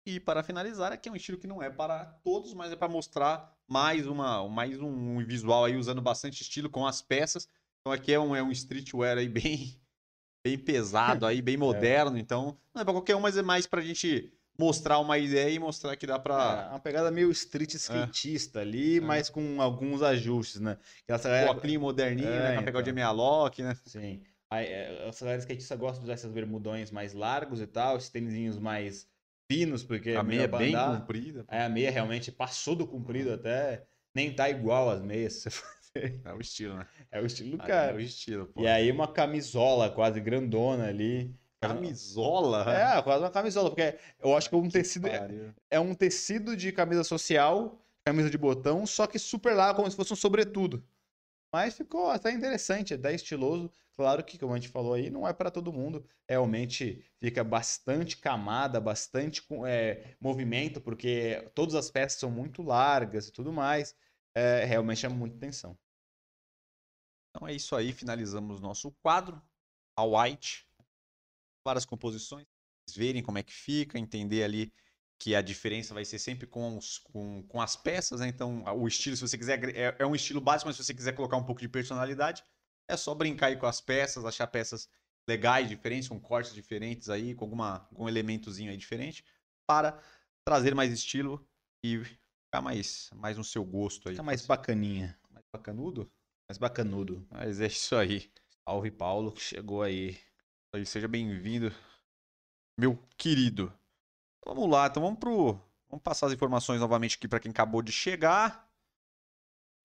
E para finalizar, aqui é um estilo que não é para todos, mas é para mostrar mais uma, mais um visual aí usando bastante estilo com as peças. Então aqui é um, é um streetwear aí bem, bem pesado aí, bem é. moderno. é. Então não é para qualquer um, mas é mais para a gente mostrar uma ideia e mostrar que dá pra. É, uma pegada meio street é. skatista é. ali, é. mas com alguns ajustes, né? Essa galera... Coclinho moderninho, é, né? Pra pegar então. o de meia lock, né? Sim. Aí, é, essa galera skatista gosta de usar esses bermudões mais largos e tal, esses tênisinhos mais finos, porque. A meia é bem comprida. É, a meia realmente passou do comprido até. Nem tá igual as meias. É o estilo, né? É o estilo do cara. É o estilo, pô. E aí uma camisola quase grandona ali. Camisola? É, quase uma camisola, porque eu acho que é um tecido. É, é, um tecido de camisa social, camisa de botão, só que super largo, como se fosse um sobretudo. Mas ficou até interessante, até estiloso. Claro que, como a gente falou aí, não é para todo mundo. Realmente fica bastante camada, bastante é, movimento, porque todas as peças são muito largas e tudo mais. É, realmente chama muita atenção. Então é isso aí, finalizamos nosso quadro. A White várias composições, verem como é que fica, entender ali que a diferença vai ser sempre com, os, com, com as peças, né? Então, o estilo, se você quiser, é, é, um estilo básico, mas se você quiser colocar um pouco de personalidade, é só brincar aí com as peças, achar peças legais, diferentes, com cortes diferentes aí, com alguma, algum elementozinho aí diferente, para trazer mais estilo e ficar mais, mais no seu gosto aí. Ficar mais bacaninha. Mais bacanudo? Mais bacanudo. Mas é isso aí. Salve Paulo, que chegou aí aí, seja bem-vindo, meu querido. Vamos lá, então vamos pro. Vamos passar as informações novamente aqui para quem acabou de chegar.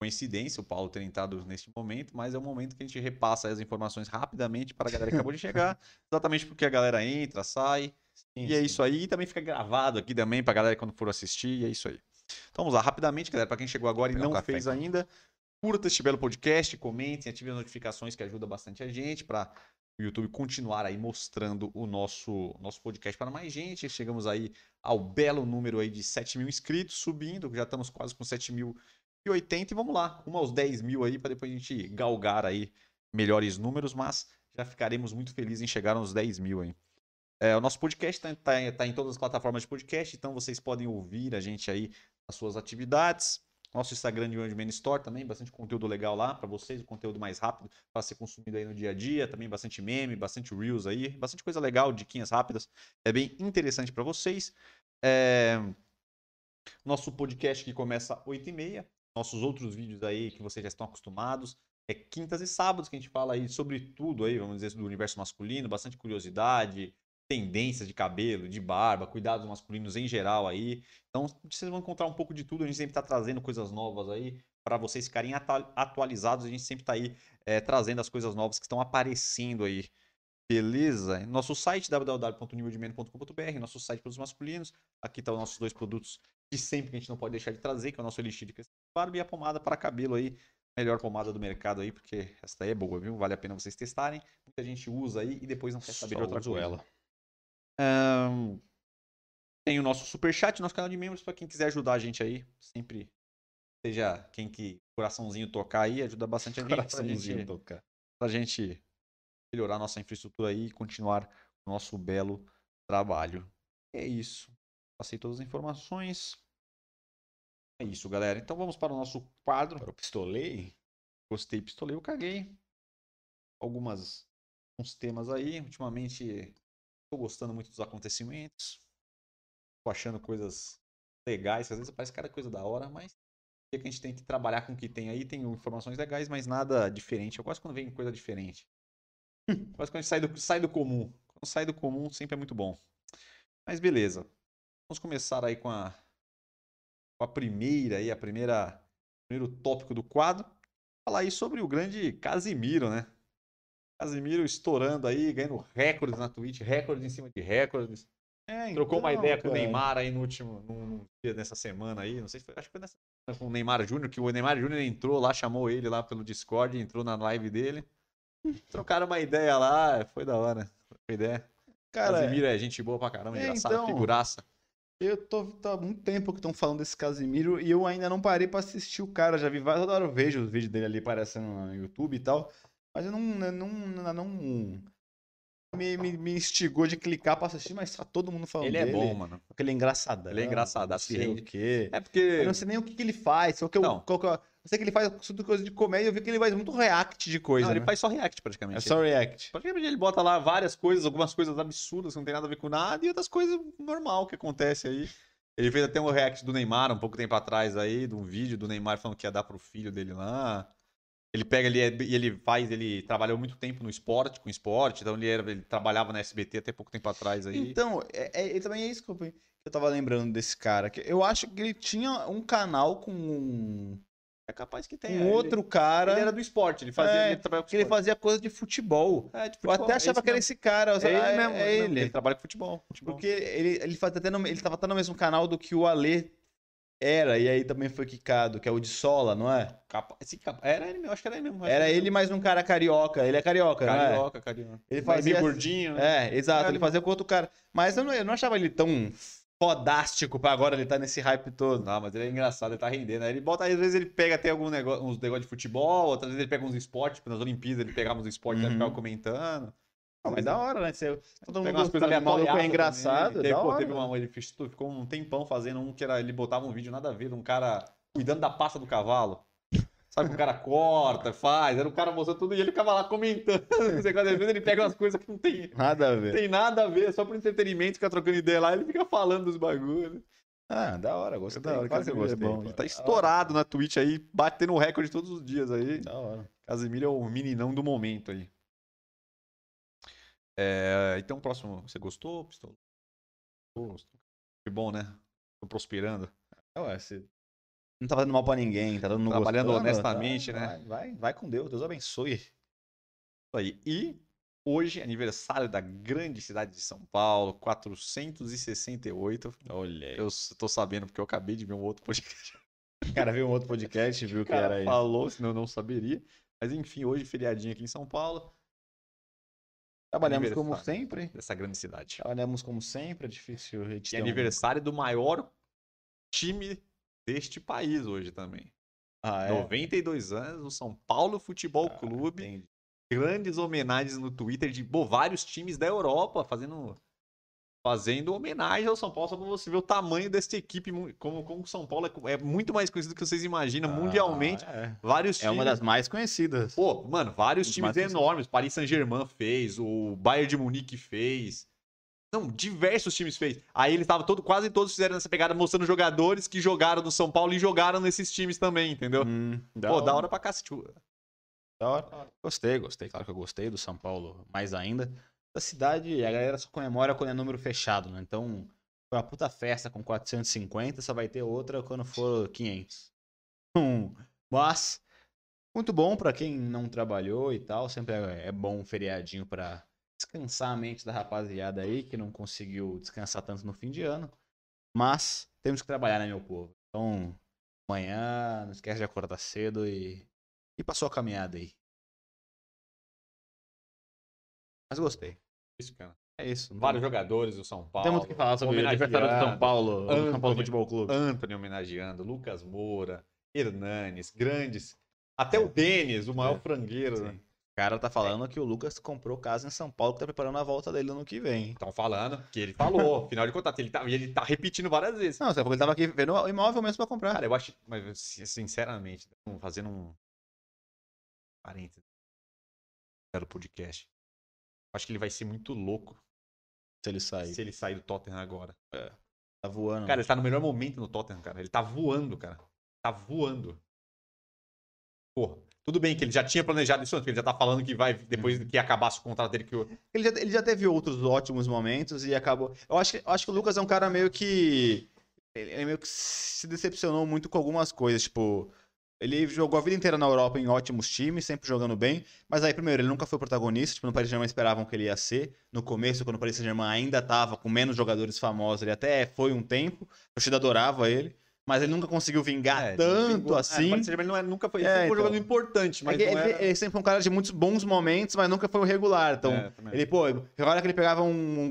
Coincidência o Paulo ter entrado neste momento, mas é o momento que a gente repassa as informações rapidamente para a galera que acabou de chegar. exatamente porque a galera entra, sai. Sim, e é isso aí. E também fica gravado aqui também para a galera quando for assistir. E é isso aí. Então vamos lá, rapidamente, galera, para quem chegou agora e não um fez ainda. Curta este belo podcast, comentem, ativem as notificações que ajuda bastante a gente para o YouTube continuar aí mostrando o nosso, nosso podcast para mais gente. Chegamos aí ao belo número aí de 7 mil inscritos, subindo, já estamos quase com 7.080 e vamos lá, rumo aos 10 mil aí para depois a gente galgar aí melhores números, mas já ficaremos muito felizes em chegar aos 10 mil aí. É, o nosso podcast está tá, tá em todas as plataformas de podcast, então vocês podem ouvir a gente aí nas suas atividades. Nosso Instagram de Young Man Store também, bastante conteúdo legal lá para vocês, o conteúdo mais rápido para ser consumido aí no dia a dia, também bastante meme, bastante reels aí, bastante coisa legal, diquinhas rápidas, é bem interessante para vocês. É... Nosso podcast que começa às 8h30, nossos outros vídeos aí que vocês já estão acostumados, é quintas e sábados que a gente fala aí sobre tudo aí, vamos dizer, do universo masculino, bastante curiosidade, tendências de cabelo, de barba, cuidados masculinos em geral aí. Então, vocês vão encontrar um pouco de tudo. A gente sempre está trazendo coisas novas aí, para vocês ficarem atu- atualizados. A gente sempre tá aí é, trazendo as coisas novas que estão aparecendo aí. Beleza? Nosso site www.newedman.com.br, nosso site para os masculinos. Aqui tá os nossos dois produtos de sempre que a gente não pode deixar de trazer, que é o nosso elixir de crescimento de barba e a pomada para cabelo aí. Melhor pomada do mercado aí, porque essa daí é boa, viu? Vale a pena vocês testarem. Muita gente usa aí e depois não quer saber de outra coisa. ela. Ahn, tem o nosso superchat, nosso canal de membros, para quem quiser ajudar a gente aí. Sempre, seja quem que coraçãozinho tocar aí, ajuda bastante a gente. Pra Coraçãozinho gente, tocar. pra gente melhorar nossa infraestrutura aí e continuar o nosso belo trabalho. É isso. Passei todas as informações. É isso, galera. Então vamos para o nosso quadro. Para o pistolei? Gostei, pistolei, eu caguei. Algumas uns temas aí. Ultimamente estou gostando muito dos acontecimentos. Tô achando coisas legais, que às vezes parece cada coisa da hora, mas é que a gente tem que trabalhar com o que tem aí, tem informações legais, mas nada diferente. Eu gosto quando vem coisa diferente. Eu gosto quando a gente sai do, sai do comum. Quando sai do comum sempre é muito bom. Mas beleza. Vamos começar aí com a, com a primeira aí, a primeira primeiro tópico do quadro. Falar aí sobre o grande Casimiro, né? Casimiro estourando aí, ganhando recordes na Twitch, recordes em cima de recordes. É, Trocou uma então, ideia com o cara. Neymar aí no último, num, dia dessa semana aí, não sei se foi, acho que foi nessa semana com o Neymar Júnior, que o Neymar Júnior entrou lá, chamou ele lá pelo Discord, entrou na live dele. Trocaram uma ideia lá, foi da hora. Foi ideia. Cara, Casimiro é gente boa pra caramba, É, engraçado, então. figuraça. eu tô, tô há muito tempo que estão falando desse Casimiro e eu ainda não parei pra assistir o cara. Já vi vários, toda hora eu vejo os vídeos dele ali aparecendo no YouTube e tal. Mas eu não, eu não, eu não me, me, me instigou de clicar pra assistir, mas tá todo mundo falando Ele é dele. bom, mano. Porque ele é engraçadão. Ele é engraçadaço, não sei rende. o quê. É porque. Eu não sei nem o que, que ele faz. Qual que é Não. qual que é o- eu sei que ele faz tudo coisa de comédia. Eu vi que ele faz muito react de coisa. Não, ele né? faz só react praticamente. É só react. Praticamente ele bota lá várias coisas, algumas coisas absurdas que não tem nada a ver com nada, e outras coisas normal que acontece aí. Ele fez até um react do Neymar um pouco tempo atrás aí, de um vídeo do Neymar falando que ia dar pro filho dele lá. Ele pega ele é- e ele faz, ele trabalhou muito tempo no esporte, com esporte, então ele, era, ele trabalhava na SBT até pouco tempo atrás aí. Então, é, é- também é isso que eu, que eu tava lembrando desse cara. Que eu acho que ele tinha um canal com um, É capaz que com tenha. ele- outro cara. Ele era do esporte, ele fazia. É, ele que ele fazia coisa de futebol. É, de Eu futebol, até é achava esse que era mesmo. esse cara. eu É só- ele ah, mesmo, é ele. ele. Trabalha com futebol. futebol. Porque ele, ele, faz até no, ele tava até no mesmo canal do que o Alê era, e aí também foi quicado, que é o de Sola, não é? Capa- esse capa- Era ele mesmo, acho que era ele mesmo. Era ele mais um cara carioca. Ele é carioca, não é? Carioca, carioca. Ele fazia- meio gordinho, né? É, exato, É, ele ele- fazia com outro cara. Mas eu não, eu não achava ele tão fodástico pra agora ele tá nesse hype todo. Não, mas ele é engraçado, ele tá rendendo. Aí ele bota, às vezes ele pega até algum negócio, uns negócios de futebol, outras vezes ele pega uns esportes, tipo, nas Olimpíadas ele pegava uns esportes e Uhum. ficava comentando. Não, mas da hora, né? Você, todo mundo gostando de maluco é aleatórias engraçado, também. Teve, pô, hora. teve uma, ele fez, ficou um tempão fazendo um que era, ele botava um vídeo nada a ver de um cara cuidando da pasta do cavalo. Sabe que o cara corta, faz, era o cara mostrando tudo e ele ficava lá comentando. Às vezes ele pega umas coisas que não tem, Nada a ver. tem nada a ver, só por entretenimento, fica trocando ideia lá, ele fica falando dos bagulhos. Ah, da hora, gostei. Da hora, claro que eu Casemiro é gostei. bom. Ele tá estourado na Twitch aí, batendo recorde todos os dias aí. Da hora. Casemiro é o meninão do momento aí. É, então, próximo, você gostou, Pistola? Gostou. Que bom, né? Tô prosperando. É, ué, você não tá fazendo mal pra ninguém, tá dando Trabalhando gostando, honestamente, tá- né? Vai, vai, vai com Deus, Deus abençoe. Isso aí. E hoje, aniversário da grande cidade de São Paulo, 468. Olha aí. Eu tô sabendo porque eu acabei de ver um outro podcast. O cara viu um outro podcast e viu O que era cara isso. falou, senão eu não saberia. Mas enfim, hoje, feriadinho aqui em São Paulo, Trabalhamos como aniversário. sempre. dessa grande cidade. Trabalhamos como sempre, é difícil E ter um- aniversário do maior time deste país hoje também. Ah, é? 92 anos, o São Paulo Futebol Ah, Clube. entendi. Grandes homenagens no Twitter de pô, vários times da Europa fazendo fazendo homenagem ao São Paulo, só pra você ver o tamanho dessa equipe, como, como o São Paulo é, é muito mais conhecido do que vocês imaginam, mundialmente. Ah, é. Vários É times. uma das mais conhecidas. Pô, mano, vários Os times enormes. Paris Saint-Germain fez, o Bayern de Munique fez. Não, diversos times fez. Aí eles estavam todo, quase todos fizeram essa pegada mostrando jogadores que jogaram no São Paulo e jogaram nesses times também, entendeu? Hum, Pô, da hora pra cacete. Da hora. Gostei, gostei. Claro que eu gostei do São Paulo mais ainda. Da cidade, a galera só comemora quando é número fechado, né? Então, foi uma puta festa com 450, só vai ter outra quando for 500. Então, Mas, muito bom pra quem não trabalhou e tal. Sempre é, é bom um feriadinho pra descansar a mente da rapaziada aí que não conseguiu descansar tanto no fim de ano. Mas temos que trabalhar, né, meu povo? Então, amanhã, não esquece de acordar cedo e e passou a caminhada aí. Mas gostei. Isso, cara. É isso. Vários jogadores do São Paulo. Tem muito o que falar sobre o aniversário do São Paulo, do São Paulo. Futebol Clube. Anthony homenageando, Lucas Moura, Hernanes, grandes. Até o Denis, o maior É. frangueiro, Sim. né? O cara tá falando que o Lucas comprou casa em São Paulo, que tá preparando a volta dele ano que vem. Estão falando que ele falou, final de contato. Ele tá, e ele tá repetindo várias vezes. Não, porque ele tava aqui vendo o imóvel mesmo pra comprar. Cara, eu acho, mas sin- sinceramente, fazendo um parênteses do podcast, eu acho que ele vai ser muito louco se ele sair. se ele sair do Tottenham agora. Tá voando. Cara, ele tá no melhor momento no Tottenham, cara. Ele tá voando, cara. Tá voando. Porra, tudo bem que ele já tinha planejado isso antes, porque ele já tá falando que vai, depois que acabasse o contrato dele, que o... Ele, já, ele já teve outros ótimos momentos e acabou. Eu acho que, eu acho que o Lucas é um cara meio que. Ele meio que se decepcionou muito com algumas coisas. Tipo, ele jogou a vida inteira na Europa em ótimos times, sempre jogando bem. Mas aí, primeiro, ele nunca foi protagonista. Tipo, no Paris Saint-Germain esperavam que ele ia ser. No começo, quando o Paris Saint-Germain ainda tava com menos jogadores famosos, ele até foi um tempo. A torcida adorava ele. Mas ele nunca conseguiu vingar É, tanto pingou- É, assim. Paris Saint-Germain não é- nunca foi, É, foi um então. jogador importante, mas É que ele, era... ele sempre foi um cara de muitos bons momentos, mas nunca foi o regular. Então, É, ele, pô, agora que ele pegava um-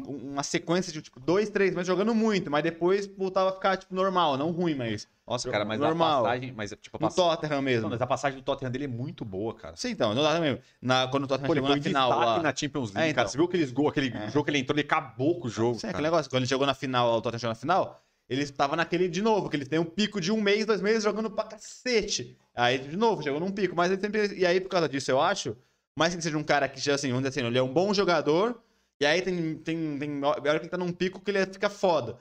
um- uma sequência de tipo, dois, três meses jogando muito, mas depois voltava a ficar tipo, normal, não ruim, mas. Nossa, cara, mas normal. a passagem... Mas, tipo, a No passagem... Tottenham mesmo. Não, mas a passagem do Tottenham dele é muito boa, cara. Sim, então, no Tottenham mesmo. Na, quando o Tottenham Pô, ele chegou na final lá. na Champions League, É, cara. então. Você viu aqueles gols, aquele É. jogo que ele entrou, ele acabou com o jogo, Sim, aquele cara. negócio. Quando ele chegou na final, o Tottenham chegou na final, ele estava naquele de novo, que ele tem um pico de um mês, dois meses jogando pra cacete. Aí, de novo, chegou num pico. Mas ele sempre. E aí, por causa disso, eu acho, mais que ele seja um cara que, assim, vamos dizer assim, ele é um bom jogador, e aí tem, tem, tem hora que ele tá num pico que ele fica foda.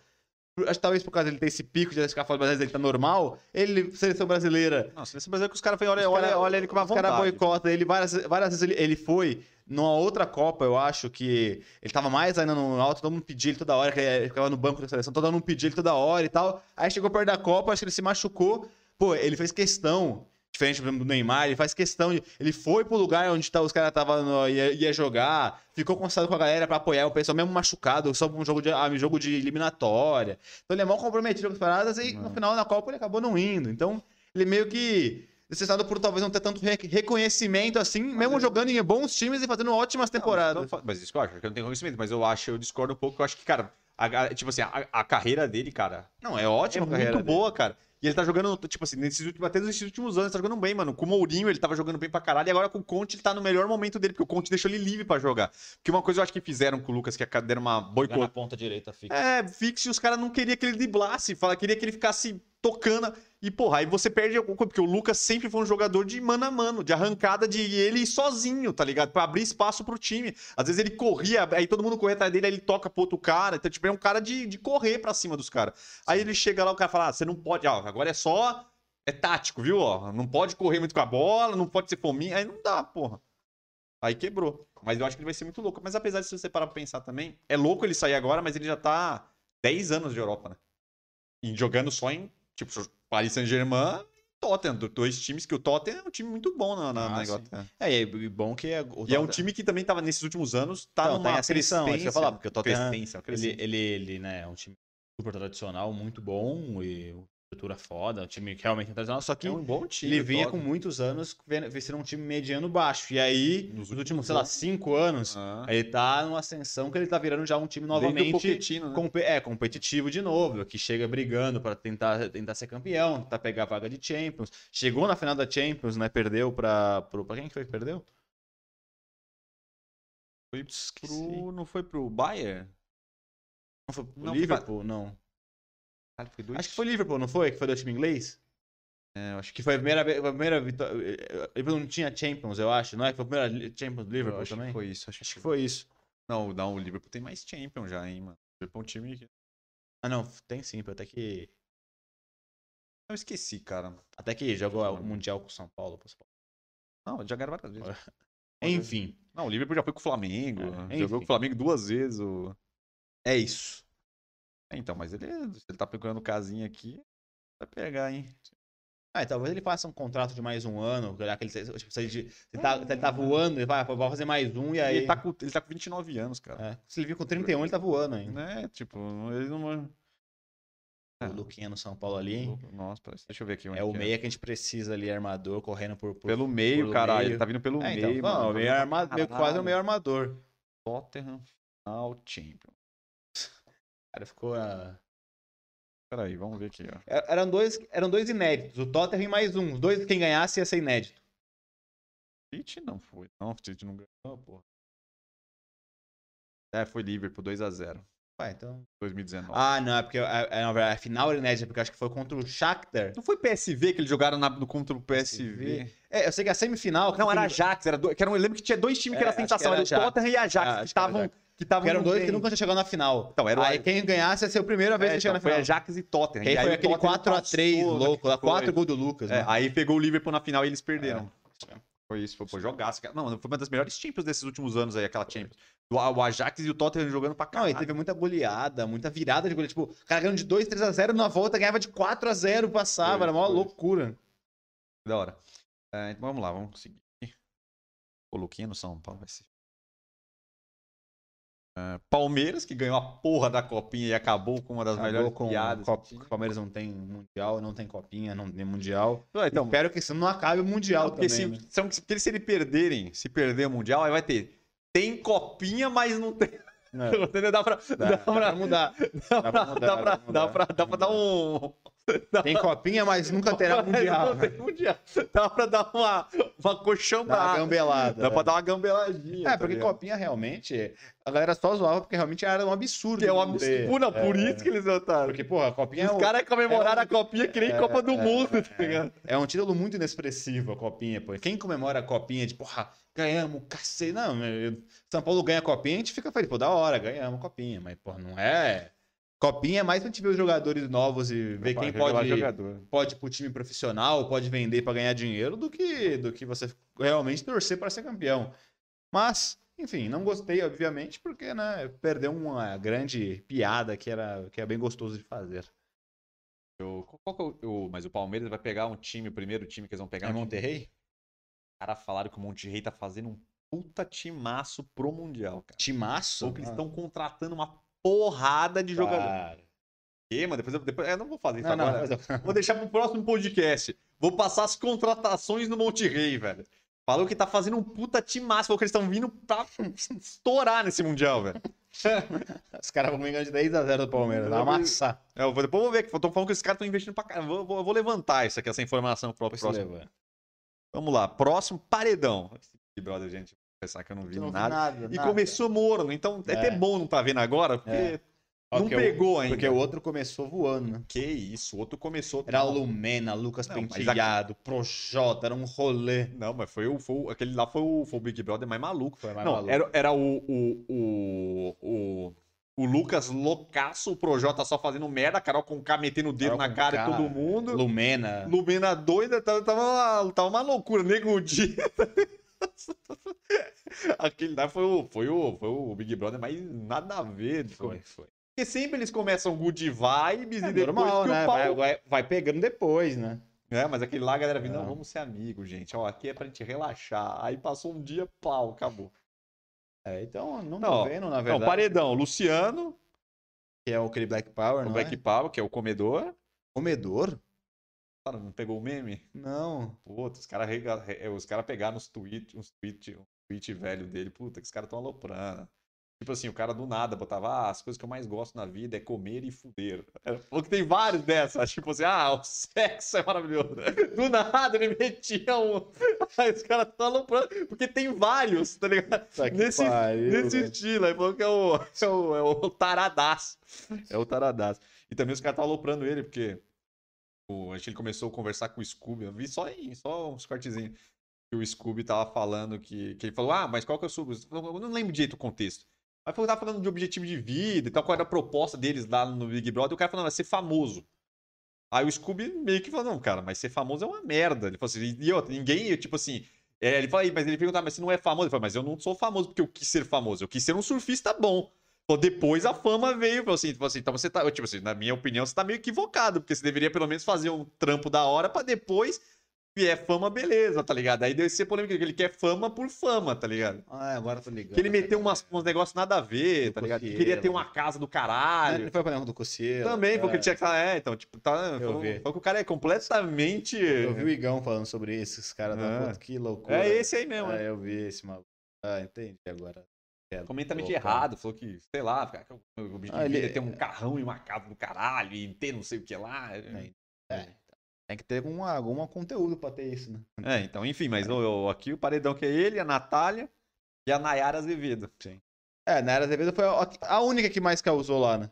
Acho que talvez por causa dele ter esse pico de ficar foda, mas às vezes ele tá normal, ele, seleção brasileira, Não, se você brasileiro que os caras olha, olha, olha ele com uma os caras boicotam ele. Várias, várias vezes ele, ele foi numa outra Copa, eu acho que ele tava mais ainda no alto, todo mundo pedia ele toda hora, que ele ficava no banco da seleção, todo mundo pedia ele toda hora e tal. Aí chegou perto da Copa, acho que ele se machucou. Pô, ele fez questão, diferente do Neymar, ele faz questão de. Ele foi pro lugar onde tá, os caras tava no- ia, ia jogar, ficou conversado com a galera pra apoiar o pessoal, mesmo machucado, só um jogo de, ah, um jogo de eliminatória. Então ele é mal comprometido com as paradas e no final da Copa ele acabou não indo. Então ele meio que. Necessitado por talvez não ter tanto re- reconhecimento assim, mesmo ele- jogando em bons times e fazendo ótimas temporadas. Não, mas isso que eu acho, que não tenho conhecimento, mas eu acho, eu discordo um pouco, eu acho que, cara, a- tipo assim, a, a carreira dele, cara, Não, é é ótimo. muito boa, cara. E ele tá jogando, tipo assim, nesses últimos, até nesses últimos anos, ele tá jogando bem, mano. Com o Mourinho, ele tava jogando bem pra caralho. E agora com o Conte, ele tá no melhor momento dele, porque o Conte deixou ele livre pra jogar. Porque uma coisa eu acho que fizeram com o Lucas, que é deram uma boicotada. ponta direita fica. É, fixo e os caras não queriam que ele driblasse, fala, queria que ele ficasse tocando. E, porra, aí você perde alguma coisa, porque o Lucas sempre foi um jogador de mano a mano, de arrancada de ele sozinho, tá ligado? Pra abrir espaço pro time. Às vezes ele corria, aí todo mundo corria atrás dele, aí ele toca pro outro cara. Então, tipo, é um cara de, de correr pra cima dos caras. Aí ele chega lá, o cara fala: ah, você não pode, ó, agora é só. É tático, viu? Ó, não pode correr muito com a bola, não pode ser fominha. Aí não dá, porra. Aí quebrou. Mas eu acho que ele vai ser muito louco. Mas apesar de se você parar pra pensar também, é louco ele sair agora, mas ele já tá 10 anos de Europa, né? E jogando só em, tipo, Paris Saint-Germain e Tottenham. do- Dois times que o Tottenham é um time muito bom na, na, Ah, na. Inglaterra. É, e bom que é. o E é um Tottenham- time que também tava nesses últimos anos, tá Não, numa ascensão, é isso que eu falar, porque o Tottenham, crescência, Ele, crescência. ele, ele, né, é um time super tradicional, muito bom e estrutura foda, um time que realmente é tradicional, só que É um bom time. ele vinha com muitos anos sendo um time mediano baixo. E aí, Nos nos últimos, sei lá, cinco anos, Ah. ele tá numa ascensão que ele tá virando já um time novamente né? compe- é, competitivo de novo, que chega brigando pra tentar, tentar ser campeão, tentar pegar a vaga de Champions. Chegou na final da Champions, né? Perdeu pra. Pro, pra quem que foi que perdeu? Foi pro... Não foi pro Bayern? Não foi pro Não, Liverpool, não. Cara, foi dois... Acho que foi Liverpool, não foi? Que foi do time inglês? É, acho Que foi a primeira, a primeira vitória. Liverpool não tinha Champions, eu acho, não é? Foi a primeira Champions do Liverpool acho também? que foi isso. Acho, Acho que foi isso. Não, não, o Liverpool tem mais Champion já, hein, mano. O Liverpool é um time que... Ah, não, tem sim, até que. Eu esqueci, cara. Até que jogou o Mundial com o São Paulo. pô. Não, já ganharam várias vezes. Enfim. Não, o Liverpool já foi com o Flamengo. É, jogou com o Flamengo duas vezes. O... É isso. É, então, mas ele, ele tá procurando casinha aqui, vai pegar, hein? Ah, talvez ele faça um contrato de mais um ano, já que ele, tipo, se, ele, se, ele tá, se ele tá voando, ele vai, vai fazer mais um e aí... Ele tá, com, ele tá com 29 anos, cara. É, se ele vir com 31, ele tá voando ainda. Né? Tipo, ele não... O Luquinha no São Paulo ali, hein? Nossa, deixa eu ver aqui. É o meia que a gente precisa ali, armador, correndo por... por pelo meio, por caralho. meio. Ele tá vindo pelo É, meio, então, mano. não, meio armador, meio, quase o meio armador. Tottenham Final Champion. Cara, ficou... a- Peraí, vamos ver aqui, ó. Er- Eram dois, eram dois inéditos, o Tottenham e mais um. Os dois, quem ganhasse ia ser inédito. City não foi. Não, City não ganhou, porra. É, foi Liverpool 2x0. Ué, então... 2019. Ah, não, é porque a, a, na verdade, a final era inédita, porque eu acho que foi contra o Shakhtar. Não foi PSV que eles jogaram na, no contra o PSV? É, eu sei que a semifinal... Não, era que- Ajax. Era do, que era, um- eu lembro que tinha dois times que É, era acho que sensação. era Era, o. Tottenham e Ah, Ajax, acho que que estavam era que estavam Que eram dois que bem. nunca tinham chegado na final. Então, era o- Aí quem ganhasse ia ser a primeira vez É, que então, na foi final. Ajax e Tottenham. Que aí E foi aquele Tottenham 4x3 passou, louco, lá, foi. 4 gols do Lucas, É, mano. aí pegou o Liverpool na final e eles perderam. É. Foi isso, foi pô, jogaço. Não, foi uma das melhores Champions desses últimos anos aí, aquela Champions. O, Ajax e o Tottenham jogando pra Não, caralho. e teve muita goleada, muita virada de goleada. Tipo, o cara ganhando de 2, 3x0 na volta, ganhava de 4x0, passava. Foi, era uma foi. loucura. Da hora. É, então vamos lá, vamos seguir. O Luquinha no São Paulo vai ser. Palmeiras, que ganhou a porra da copinha e acabou com uma das Acabou melhores com piadas. Palmeiras não tem mundial, não tem copinha, não tem mundial. Ah, Então, Espero que isso não acabe o mundial Não, porque também. se, né? são, porque se ele perderem, se perder o Mundial, aí vai ter. Tem copinha, mas não tem. Entendeu? Dá pra, dá, dá dá pra, pra mudar. dá pra pra, mudar, dá pra, dá pra dá mudar. pra, dá pra dar um. dá Tem copinha, mas nunca terá mundial. Não tem mundial. Dá pra dar uma, uma Dá coxambada. uma gambelada. Dá pra né? dar uma gambeladinha. É, tá porque copinha realmente. A galera só zoava porque realmente era um absurdo. Que é um absurdo. Não, por É, isso que eles votaram. Porque, porra, a copinha é Os um- caras comemoraram é um- a copinha que nem é, Copa do é, Mundo, tá ligado? É um título muito inexpressivo a copinha, pô. Quem comemora a copinha de, porra, ganhamos, cacete. Não, São Paulo ganha a copinha, a gente fica feliz, pô, da hora, ganhamos a copinha. Mas, porra, não é. Copinha é mais pra gente ver os jogadores novos e ver quem pode, jogador. pode ir pro time profissional, pode vender pra ganhar dinheiro, do que, do que você realmente torcer para ser campeão. Mas, enfim, não gostei, obviamente, porque, né, perdeu uma grande piada que era, que é bem gostoso de fazer. Eu- qual que é o- mas o Palmeiras vai pegar um time, o primeiro time que eles vão pegar. É Monterrey? Os caras falaram que o Monterrey tá fazendo um puta timaço pro Mundial, cara. Timaço? Ou que eles estão contratando uma porrada de jogador. E, mano, depois, eu- depois, eu não vou fazer isso Não, não, agora. eu- Vou deixar pro próximo podcast. Vou passar as contratações no Monterrey, velho. Falou que tá fazendo um puta timaço. Falou que eles estão vindo pra estourar nesse Mundial, velho. Os caras vão ganhar de 10 a 0 do Palmeiras. Vai amassar. É, eu vou, depois eu vou ver. que eu tô falando que esses caras estão investindo pra caramba. Vou, eu vou levantar isso aqui, essa informação pro próximo. Vamos lá. Próximo, paredão. Esse Big Brother, gente. Vou pensar que eu não vi não vi nada. nada, E nada. começou morno. Então é, É. até bom não tá vendo agora, porque É. não Porque o- pegou ainda. Porque o outro começou voando, né? Que isso, o outro começou. Era Não, o Lumena, Lucas Não, mas Penteado, Projota, era um rolê. Não, mas foi o, foi aquele lá foi o, foi o Big Brother mais maluco. Foi mais não, maluco. era, era o, o, o, o, o Lucas loucaço, o Projota só fazendo merda, a Carol com K metendo o dedo Carol na cara K, de todo mundo. Lumena. Lumena doida, tava, tava, uma, tava uma loucura, nego dia. Aquele lá foi o, foi, o, foi o Big Brother, mas nada a ver. Foi, foi. Porque sempre eles começam good vibes É e depois normal, né? pau... Vai, vai, vai pegando depois, né? É, mas aquele lá a galera vindo, não, Não. vamos ser amigos, gente. Ó, aqui é pra gente relaxar. Aí passou um dia, pau, acabou. É, então, não Não, tô vendo, na Não, verdade. paredão, Luciano, Que é aquele Black Power, o não Black é? Power, que é o comedor. Comedor? Cara, não pegou o meme? Não. Puta, os caras rega... re- os cara pegaram uns tweets, uns tweet, um tweet velho dele. Puta, que os caras estão aloprando. Tipo assim, o cara do nada botava, ah, as coisas que eu mais gosto na vida é comer e fuder. Falou que tem vários dessas. Tipo assim, ah, o sexo é maravilhoso. Do nada ele metia um. Aí os caras estão aloprando. Porque tem vários, tá ligado? Tá Nesse, pariu, nesse velho. estilo. Aí falou que é o, é o, é o taradaço. É o taradaço. E também os caras estavam aloprando ele, porque o, acho que ele começou a conversar com o Scooby. Eu vi só aí, só uns cortezinhos. Que o Scooby tava falando que, que ele falou, ah, mas qual que é o seu. Eu não lembro direito o contexto. Mas falou tava falando de objetivo de vida e tal, qual era a proposta deles lá no Big Brother. E o cara falou, não, vai ser famoso. Aí o Scooby meio que falou, não, cara, mas ser famoso é uma merda. Ele falou assim, e outra, ninguém, tipo assim. é, ele "Aí, mas ele perguntava, mas você não é famoso? Ele falou, mas eu não sou famoso porque eu quis ser famoso. Eu quis ser um surfista bom. Depois a fama veio, falou assim, tipo assim, então você tá, tipo assim, na minha opinião, você tá meio equivocado, porque você deveria pelo menos fazer um trampo da hora pra depois vier fama, beleza, tá ligado? Aí deve ser polêmica, que ele quer fama por fama, tá ligado? Ah, agora tô ligando. Que ele meteu umas, uns negócios nada a ver, Do tá ligado? Que queria ter uma casa do Ah, caralho. ele foi pra do Cocieiro. Também, porque é. ele tinha que falar, é, então, tipo, tá. Eu Falou, vi. falou que o cara é completamente. Eu vi o Igão falando sobre isso, os caras É. da puta, que loucura. É esse aí mesmo. né? É, eu vi esse maluco. Ah, entendi agora. É, Completamente errado, falou que, sei lá, cara, o objetivo Ah, ele- é ter um carrão e uma casa do caralho e ter não sei o que lá. É, É, tem que ter algum, algum conteúdo pra ter isso, né? É, então, enfim, mas o- o- aqui o paredão que é ele, a Natália e a Nayara Azevedo. É, na Era Azevedo foi a, a única que mais causou lá, né?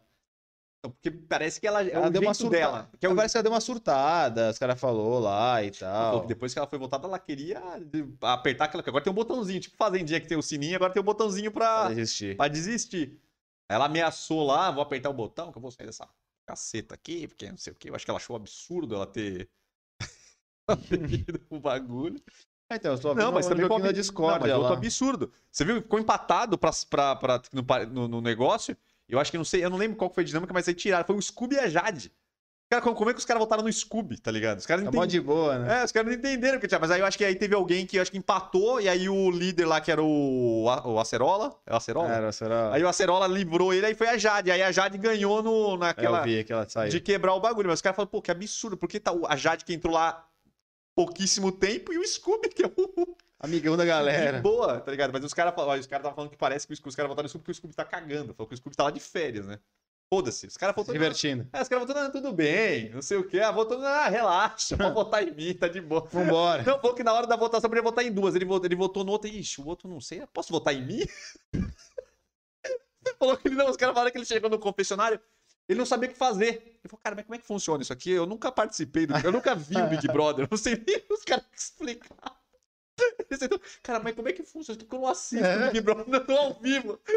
Então, Porque parece que ela é Ela o deu uma surta- dela. Que é o... Parece que ela deu uma surtada, os caras falou lá e falou tal. que depois que ela foi votada, ela queria apertar aquela. Agora tem um botãozinho, tipo fazendinha que tem o sininho, agora tem o botãozinho pra, Pra desistir. pra desistir. Ela ameaçou lá, vou apertar o botão, que eu vou sair dessa caceta aqui, porque não sei o que. Eu acho que ela achou absurdo ela ter. ela ter pro bagulho. Ah, Então, eu só Não, mas também um da ab- Discord não, mas outro absurdo. Você viu? Ficou empatado pra, pra, pra- no- no negócio. Eu acho que não sei, eu não lembro qual foi a dinâmica, mas aí tiraram. Foi o Scooby e a Jade. Cara, como, é que os caras votaram no Scooby, tá ligado? Os caras não Tá mó entenderam. de boa, né? É, os caras não entenderam o que tinha. Mas aí eu acho que aí teve alguém que acho que empatou, e aí o líder lá, que era o, o Acerola. É o Acerola? Era, será? Aí o Acerola livrou ele, aí foi a Jade. Aí a Jade ganhou no, É, naquela. eu vi de quebrar o bagulho. Mas os caras falaram, pô, que absurdo, porque tá o- a Jade que entrou lá pouquíssimo tempo e o Scooby, que é o. Amigão da De galera. boa, tá ligado? Mas os caras os cara estavam falando que parece que os caras votaram no Scooby porque o Scooby tá cagando. Falou que o Scooby tá lá de férias, né? Foda-se. Os caras Se votaram. divertindo. É, os caras votaram, ah, tudo bem, não sei o quê. Ah, votou, ah, relaxa, pode votar em mim, tá de boa. Vambora. Não, falou que na hora da votação podia votar em duas. Ele votou, ele votou no outro. Ixi, o outro não sei. Posso votar em mim? falou que ele não. Os caras falaram que ele chegou no confessionário. Ele não sabia o que fazer. Ele falou, cara, mas como é que funciona isso aqui? Eu nunca participei do. Eu nunca vi o Big Brother. Eu não sei nem os caras explicar. Sentou, Cara, mas como é que funciona? Porque eu não assisto É. Big Brother ao vivo.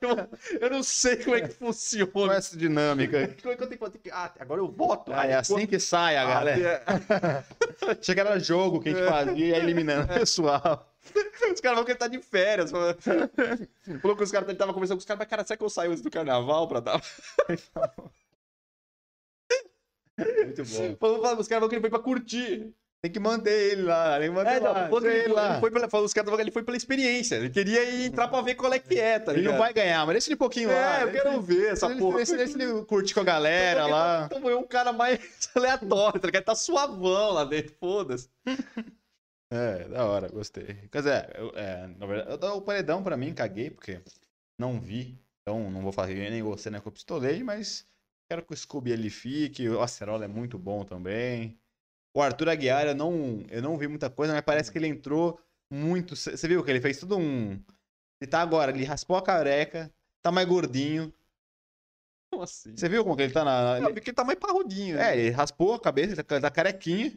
Eu, eu não sei como é que Com funciona. essa dinâmica. Como é que eu tenho que? Ah, agora eu voto. Ah, é assim que sai a Ah, galera. é. Era jogo que a gente fazia e ia eliminando o pessoal. Os caras falaram que ele tá de férias. Falou falou que os caras ele tava conversando com os caras, mas cara, será que eu saio antes do carnaval pra dar. Muito bom. Falou, os caras falaram que ele foi pra curtir. Tem que manter ele lá, tem que manter É, não, lá. que ele, ele lá. ele foi pela, falou, os caras que ele foi pela experiência. Ele queria ir entrar pra ver qual é que é, tá Ele ligado? não vai ganhar, mas deixa ele um pouquinho lá. É, eu quero ver essa ele- porra. Deixa, deixa ele curtir com a galera Porque lá. Tá, tá, um cara mais aleatório, tá ligado? Tá suavão lá dentro, foda-se. É, da hora, gostei. Quer dizer, eu, é, na verdade, eu dou o paredão pra mim, caguei, porque não vi. Então não vou fazer nem você nem com o pistolei, mas quero que o Scooby ele fique. O Acerola é muito bom também. O Arthur Aguiar, eu não, eu não vi muita coisa, mas parece que ele entrou muito. Você viu que ele fez tudo um. Ele tá agora, ele raspou a careca, tá mais gordinho. Como assim? Você viu como que ele tá na. Não, porque ele tá mais parrudinho. né? É, ele raspou a cabeça, ele tá, tá carequinha.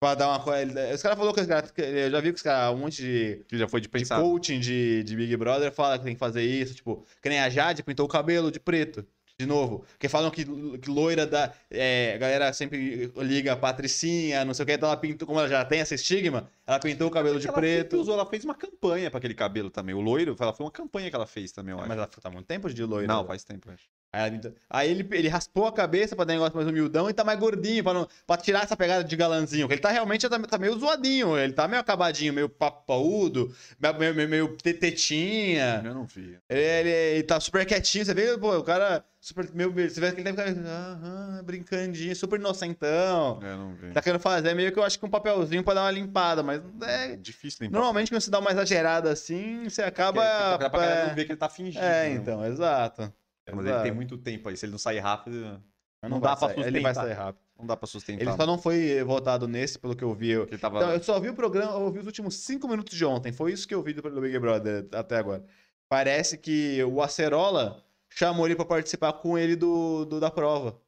Pra dar uma coisa. Os caras falaram que os caras. Eu já vi que os caras, um monte de, Que já foi de de pensar. coaching de, de Big Brother fala que tem que fazer isso. Tipo, que nem a Jade pintou o cabelo de preto. De novo. Porque falam que, que loira da. é, a galera sempre liga a Patricinha, não sei o que. Então ela pintou, como ela já tem esse estigma, ela pintou o cabelo de ela preto. usou, ela fez uma campanha pra aquele cabelo também. O loiro, ela foi uma campanha que ela fez também, eu acho. Mas ela tá muito tempo de loira. Não, faz tempo, eu acho. Aí, aí ele, ele raspou a cabeça pra dar um negócio mais humildão e tá mais gordinho, pra, não, pra tirar essa pegada de galanzinho. Porque ele tá realmente tá, tá meio zoadinho, ele tá meio acabadinho, meio papudo, meio, meio, meio tetetinha. Eu não vi. Ele, ele- ele tá super quietinho, você vê, pô, o cara super. Meio, você vê que ele tá ficando, brincandinho, super inocentão. Eu não vi. Tá querendo fazer meio que eu acho que um papelzinho pra dar uma limpada, mas É é. difícil limpar. Normalmente quando você dá uma exagerada assim, você acaba. Dá pra é, não ver que ele tá fingindo. é, né? então, exato. Mas ele tem muito tempo aí. Se ele não sair rápido, Não vai dá pra sair, Ele vai sustentar. sair rápido. não dá pra sustentar. Ele só não foi votado nesse, pelo que eu vi. Ele tava... Então, eu só vi o programa, eu vi os últimos cinco minutos de ontem. Foi isso que eu vi do, Big Brother até agora. Parece que o Acerola chamou ele pra participar com ele do, do- da prova.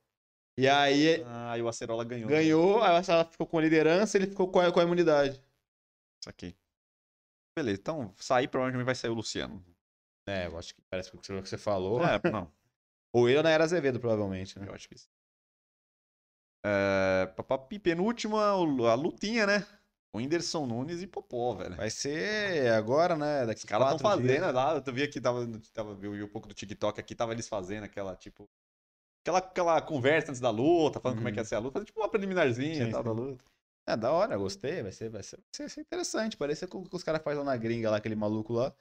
E aí Ah, e o Acerola ganhou. ganhou, aí o Acerola ficou com a liderança, ele ficou com a, com a imunidade. Isso aqui. Beleza, então sair provavelmente vai sair o Luciano. É, eu acho que parece que o que você falou. É, não. Ou ele ou na Era Azevedo, provavelmente, né? Eu acho que sim. É, papapi, penúltima, a lutinha, né? O Whindersson Nunes e Popó, velho. Vai ser agora, né? Daqui Os caras estão dias. fazendo lá, eu vi aqui, tava, tava, vi um pouco do TikTok aqui, tava eles fazendo aquela, tipo. Aquela, aquela conversa antes da luta, falando como é que ia ser a luta, tipo uma preliminarzinha Sim, e tal sim. da luta. É, da hora, gostei. Vai ser, vai ser, vai ser interessante. Parece com o que os caras fazem lá na gringa, lá, aquele maluco lá.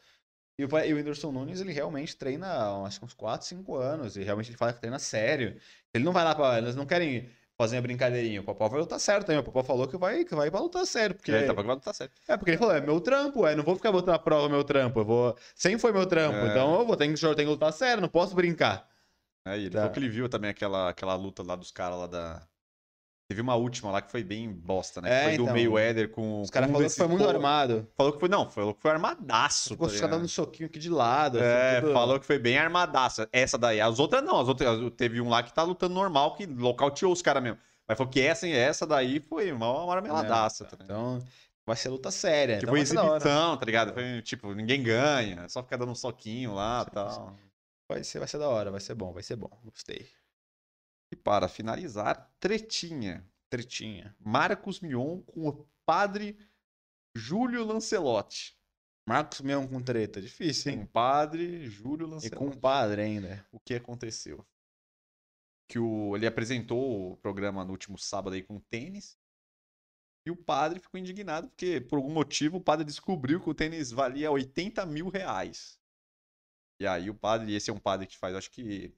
E o, e o Whindersson Nunes, ele realmente treina acho que uns 4, 5 anos. E realmente ele fala que treina sério. Ele não vai lá pra. Eles não querem fazer uma brincadeirinha. O Popó vai lutar certo também. O Popó falou que vai, que vai pra lutar sério. Porque, É, tá, tá, tá certo. é, porque ele falou, é meu trampo, é, não vou ficar botando a prova meu trampo. Eu vou. Sempre foi meu trampo. É. Então eu vou ter que, eu tenho que lutar sério, não posso brincar. É, ele Tá. falou que ele viu também aquela, aquela luta lá dos caras lá da. Teve uma última lá que foi bem bosta, né? É, foi do então. Mayweather com. Os caras um falaram que foi muito pô- armado. Falou que foi. Não, falou que foi armadaço. Ficou tá os caras ligado? dando soquinho aqui de lado. assim, É, tudo- falou que foi bem armadaça. Essa daí. As outras não. As outras, teve um lá que tá lutando normal, que nocauteou os caras mesmo. Mas falou que essa, essa daí foi uma marmeladaça. tá ligado? Então, vai ser luta séria. Tipo, então exibição, tá ligado? Foi, tipo, ninguém ganha. Só fica dando um soquinho lá e tal. Vai ser, vai ser da hora, vai ser bom, vai ser bom. Gostei. E para finalizar, tretinha. Tretinha. Marcos Mion com o padre Júlio Lancelotti. Marcos Mion com treta, difícil, Com hein? o padre Júlio E Lancelotti. com o padre ainda. O que aconteceu? Que o, ele apresentou o programa no último sábado aí com tênis. E o padre ficou indignado porque, por algum motivo, o padre descobriu que o tênis valia 80 mil reais. E aí o padre, esse é um padre que faz, acho que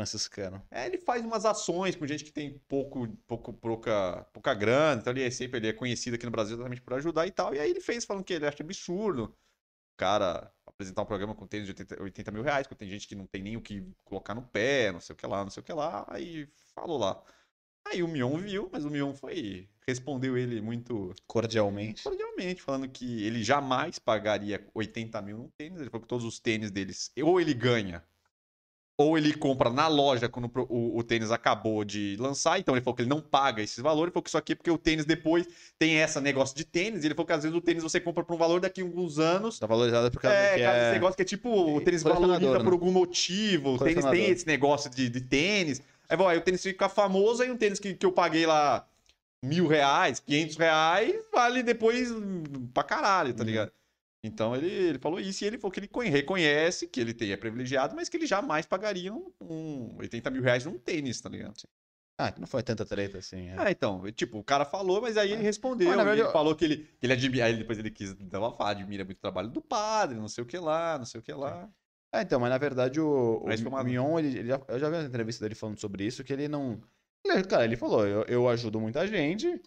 Franciscano. É, ele faz umas ações com gente que tem pouco, pouco, pouca, pouca grana, então ele é sempre ele é conhecido aqui no Brasil exatamente por ajudar e tal. E aí ele fez falando que ele acha absurdo o cara apresentar um programa com tênis de 80, 80 mil reais, porque tem gente que não tem nem o que colocar no pé, não sei o que lá, não sei o que lá. Aí falou lá. Aí o Mion viu, mas o Mion foi. Respondeu ele muito Cordialmente. cordialmente, falando que ele jamais pagaria 80 mil num tênis. Ele falou que todos os tênis deles, ou ele ganha, ou ele compra na loja quando o, o tênis acabou de lançar. Então ele falou que ele não paga esses valores. Ele falou que isso aqui é porque o tênis depois tem esse negócio de tênis. E ele falou que às vezes o tênis você compra por um valor daqui a alguns anos. Tá valorizado por causa É, que esse é... negócio que é tipo, o tênis valoriza né? por algum motivo. O tênis tem esse negócio de, de tênis. Aí, bom, aí o tênis fica famoso, aí um tênis que, que eu paguei lá mil reais, quinhentos reais, vale depois pra caralho, tá Uhum. ligado? Então ele, ele falou isso e ele falou que ele conhe- reconhece que ele tem, é privilegiado, mas que ele jamais pagaria um, um 80 mil reais num tênis, tá ligado? Ah, que não foi tanta treta assim. é. Ah, então, tipo, o cara falou, mas aí ele respondeu. Mas, verdade, ele eu- falou que ele, que ele admira. Aí depois ele quis dar uma fala, admira muito o trabalho do padre, não sei o que lá, não sei o que lá. É, então, mas na verdade o, o Mas foi uma- Mion, ele, ele já- eu já vi uma entrevista dele falando sobre isso, que ele não... ele- cara, ele falou, eu, eu ajudo muita gente,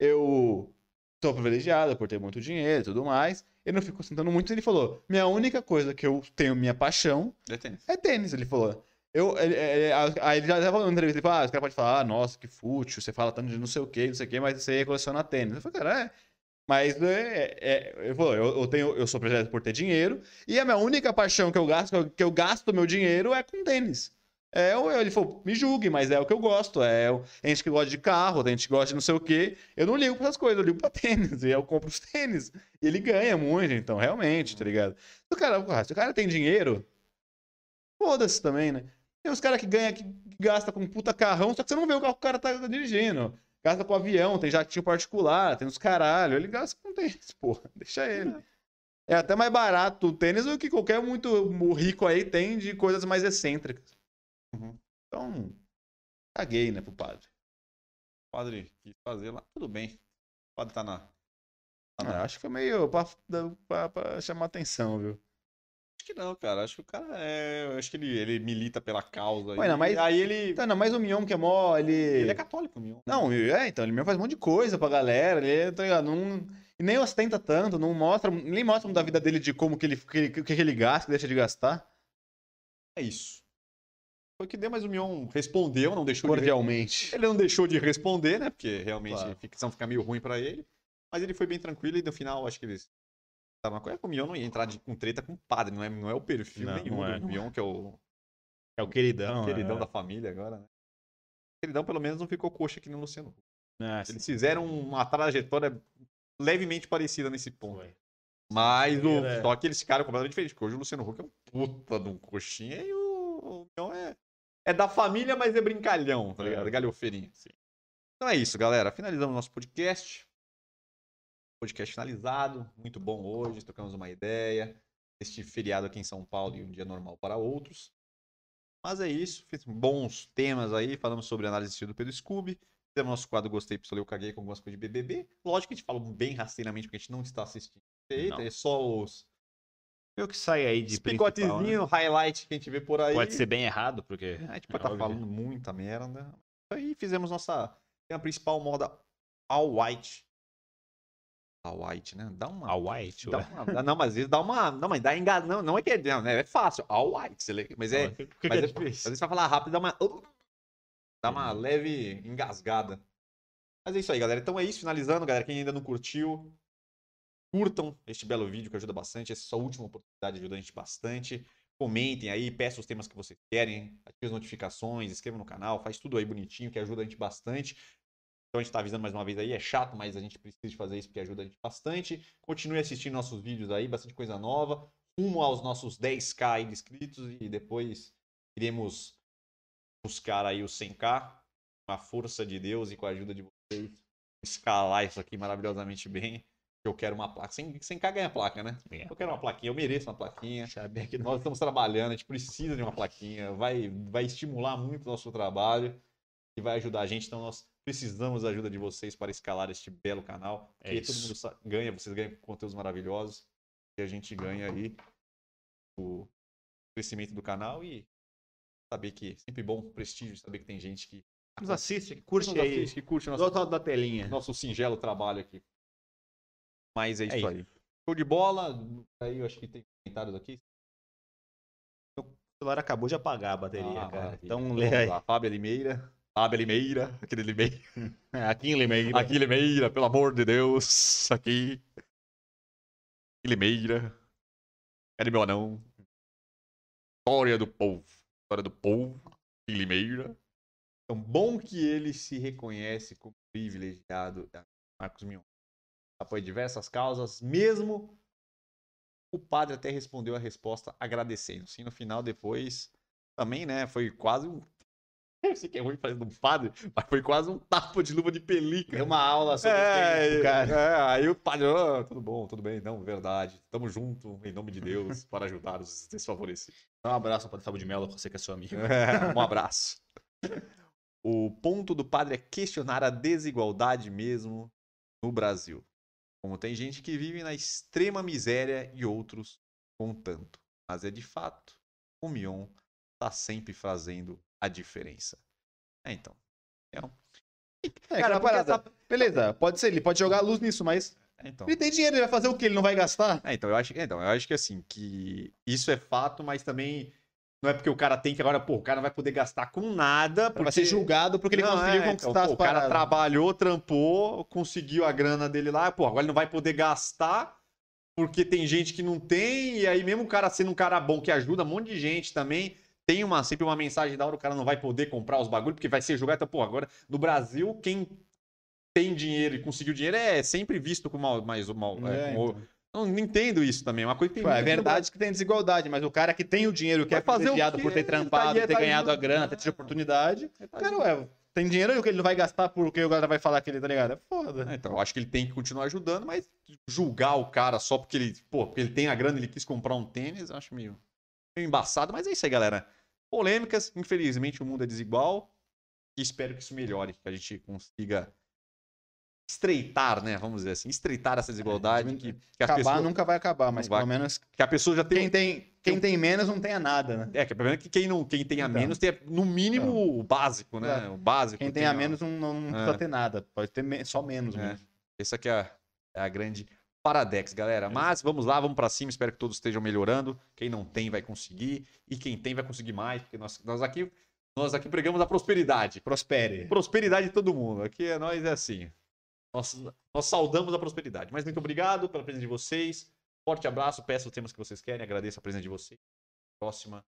eu sou privilegiado por ter muito dinheiro e tudo mais, ele não ficou sentando muito, ele falou, minha única coisa que eu tenho minha paixão É tênis. é tênis, ele falou. Eu, ele, ele- aí ele já tava na entrevista, ele falou, ah, os caras podem falar, ah, nossa, que fútil, você fala tanto de não sei o que, não sei o que, mas você coleciona tênis. Eu falei, cara, é... Mas é, é, ele falou, eu, eu, tenho, eu sou privilegiado por ter dinheiro, e a minha única paixão que eu gasto, que eu, que eu gasto meu dinheiro é com tênis. É, ele falou, me julgue, mas é o que eu gosto. É, tem gente que gosta de carro, tem gente que gosta de não sei o quê. Eu não ligo pra essas coisas, eu ligo pra tênis. E eu compro os tênis. E ele ganha muito, então, realmente, tá ligado? O cara, porra, se o cara tem dinheiro, foda-se também, né? Tem os caras que ganham, que gasta com um puta carrão, só que você não vê o carro que o cara tá dirigindo. Gasta com avião, tem jatinho particular, tem os caralho. Ele gasta com tênis, porra. Deixa ele. É até mais barato o tênis do que qualquer muito rico aí tem de coisas mais excêntricas. Uhum. Então, caguei, né, pro padre. O padre quis fazer lá. Tudo bem. O padre tá na. Tá na... Ah, acho que foi meio pra, pra- pra chamar atenção, viu? Acho que não, cara. Acho que o cara é. Acho que ele, ele milita pela causa. Ué, não, mas- aí ele. Então, não, mas o Mion que é mó, ele... Ele é católico, Mion. Não, é, então, ele mesmo faz um monte de coisa pra galera, ele, tá ligado? Não, e nem ostenta tanto, não mostra, nem mostra da vida dele de como que ele, que, ele- que, que ele gasta, que deixa de gastar, É isso. Foi o que deu, mas o Mion respondeu, não deixou de. cordialmente. Ele não deixou de responder, né? Porque realmente Claro. a ficção fica meio ruim pra ele. Mas ele foi bem tranquilo e no final acho que eles. Tava uma coisa que o Mion não ia entrar de- com treta com o padre, não é, não é o perfil Não, nenhum não é, do é. Mion, que é o É o queridão, queridão né? da família agora, né? O queridão pelo menos não ficou coxa aqui no Luciano. Huck. Ah. Eles fizeram uma trajetória levemente parecida nesse ponto. Foi. Mas o, É. só que eles ficaram completamente diferentes, porque hoje o Luciano Huck é um puta de um coxinha e o, o Mion é, é da família, mas é brincalhão, tá ligado? É. Galhofeirinho. Então é isso, galera. Finalizamos nosso podcast. podcast finalizado. Muito bom hoje, trocamos uma ideia. Este feriado aqui em São Paulo e um dia normal para outros. Mas é isso, fiz bons temas aí, falamos sobre análise de estilo pelo Scooby. Fizemos nosso quadro Gostei, Pistolei, eu caguei com algumas coisas de BBB. Lógico que a gente falou bem rasteiramente, porque a gente não está assistindo. Eita, Não. é só os É o que sai aí de os principal, picotezinhos, highlight que a gente vê por né? aí. Pode ser bem errado, porque... A gente é pode estar óbvio. falando muita merda. Aí fizemos nossa. Tem a principal moda All White. All White, né? Dá uma. A White, Dá ué. uma não, mas às vezes dá uma. Não, mas dá engan... não, não é que é. Não, né? é fácil. All White. Mas é. Que, que mas é é- difícil? Às vezes vai falar rápido, dá uma. Dá uma Uhum. leve engasgada. Mas é isso aí, galera. Então é isso. Finalizando, galera. Quem ainda não curtiu, curtam este belo vídeo que ajuda bastante. Essa é a sua última oportunidade ajuda a gente bastante. Comentem aí, peçam os temas que vocês querem, ativem as notificações, inscrevam no canal, faz tudo aí bonitinho, que ajuda a gente bastante. Então a gente tá avisando mais uma vez aí, é chato, mas a gente precisa de fazer isso porque ajuda a gente bastante. Continue assistindo nossos vídeos aí, bastante coisa nova. Rumo aos nossos 10k aí de inscritos e depois iremos buscar aí os 100k com a força de Deus e com a ajuda de vocês escalar isso aqui maravilhosamente bem. Eu quero uma placa. 100, 100k ganha placa, né? É. Eu quero uma plaquinha, eu mereço uma plaquinha. Nós estamos trabalhando, a gente precisa de uma plaquinha, vai, vai estimular muito o nosso trabalho e vai ajudar a gente. Então nós precisamos da ajuda de vocês para escalar este belo canal. É que todo mundo ganha, vocês ganham conteúdos maravilhosos e a gente ganha aí o crescimento do canal e saber que é sempre bom, prestígio, saber que tem gente que nos assiste, que curte curte aí. que curte Do nosso, outro lado da telinha. nosso singelo trabalho aqui. Mas é isso É aí. Show de bola. Aí eu acho que tem comentários aqui. O celular acabou de apagar a bateria, Ah, cara. maravilha. Então lê aí. lá, Fábio Limeira. Fábio Limeira. Aquele Limeira. É, Aqui em Limeira. Aqui Limeira, pelo amor de Deus. Aqui. Limeira. Cadê meu anão? História do povo. História do povo. Em Limeira. Então, bom que ele se reconhece como privilegiado. é Marcos Mion. Apoia diversas causas, mesmo o padre até respondeu a resposta agradecendo. Sim, no final, depois, também, né, foi quase um... Eu sei que é ruim fazendo um padre, mas foi quase um tapa de luva de pelica. Deu uma aula sobre É, isso, cara. é, aí o padre, "Ah, tudo bom, tudo bem, não, verdade. Tamo junto, em nome de Deus, para ajudar os desfavorecidos. Um abraço para Fábio de Mello, você que é seu amigo. É, um abraço. O ponto do padre é questionar a desigualdade mesmo no Brasil. Como tem gente que vive na extrema miséria e outros com tanto. Mas é de fato, o Mion tá sempre fazendo a diferença. É, então. É, Cara, cara, porque parada. essa- Beleza, pode ser, ele pode jogar a luz nisso, mas é, então. ele tem dinheiro, ele vai fazer o que? Ele não vai gastar? É, então, eu acho, então, eu acho que assim, que isso é fato, mas também não é porque o cara tem que agora, pô, o cara não vai poder gastar com nada, porque vai ser julgado porque ele Não, conseguiu é, conquistar então, as pô, O cara trabalhou, trampou, conseguiu a grana dele lá, pô, agora ele não vai poder gastar porque tem gente que não tem, e aí mesmo o cara sendo um cara bom que ajuda um monte de gente também, tem uma, sempre uma mensagem da hora, o cara não vai poder comprar os bagulhos porque vai ser julgado. Então, pô, agora no Brasil, quem tem dinheiro e conseguiu dinheiro é sempre visto como mais mal. É, É, então. Não, não entendo isso também. É uma coisa que tem é verdade que tem desigualdade, mas o cara que tem o dinheiro, que Vai é fazer o privilegiado quê? por ter tá trampado, aí, ter tá ganhado a grana, ter tido oportunidade. Brasil. Cara, ué, tem dinheiro e o que ele não vai gastar porque o cara vai falar que ele tá ligado? É foda. É, Então, eu acho que ele tem que continuar ajudando, mas julgar o cara só porque ele, pô, porque ele tem a grana e ele quis comprar um tênis, eu acho meio, meio embaçado. Mas é isso aí, galera. Polêmicas, infelizmente o mundo é desigual. E espero que isso melhore, que a gente consiga estreitar, né? Vamos dizer assim, estreitar essa desigualdade. que, que as Acabar pessoas- nunca vai acabar, mas vai. pelo menos que a pessoa já tem. quem tem, quem tem menos não tenha nada, né? É, que o problema é que quem, não, quem tem a Então. menos tem no mínimo o básico, né? Exato. O básico. Quem tem a ó. menos não, não, É. precisa ter nada. Pode ter me- só menos É. mesmo. Essa aqui é a, é a grande Paradex, galera. Mas vamos lá, vamos pra cima. Espero que todos estejam melhorando. Quem não tem vai conseguir. E quem tem vai conseguir mais. Porque nós, nós, aqui, nós aqui pregamos a prosperidade. Prospere. Prosperidade de todo mundo. Aqui é nós é assim. Nós, nós saudamos a prosperidade. Mas muito obrigado pela presença de vocês. Forte abraço. Peço os temas que vocês querem. Agradeço a presença de vocês. Próxima.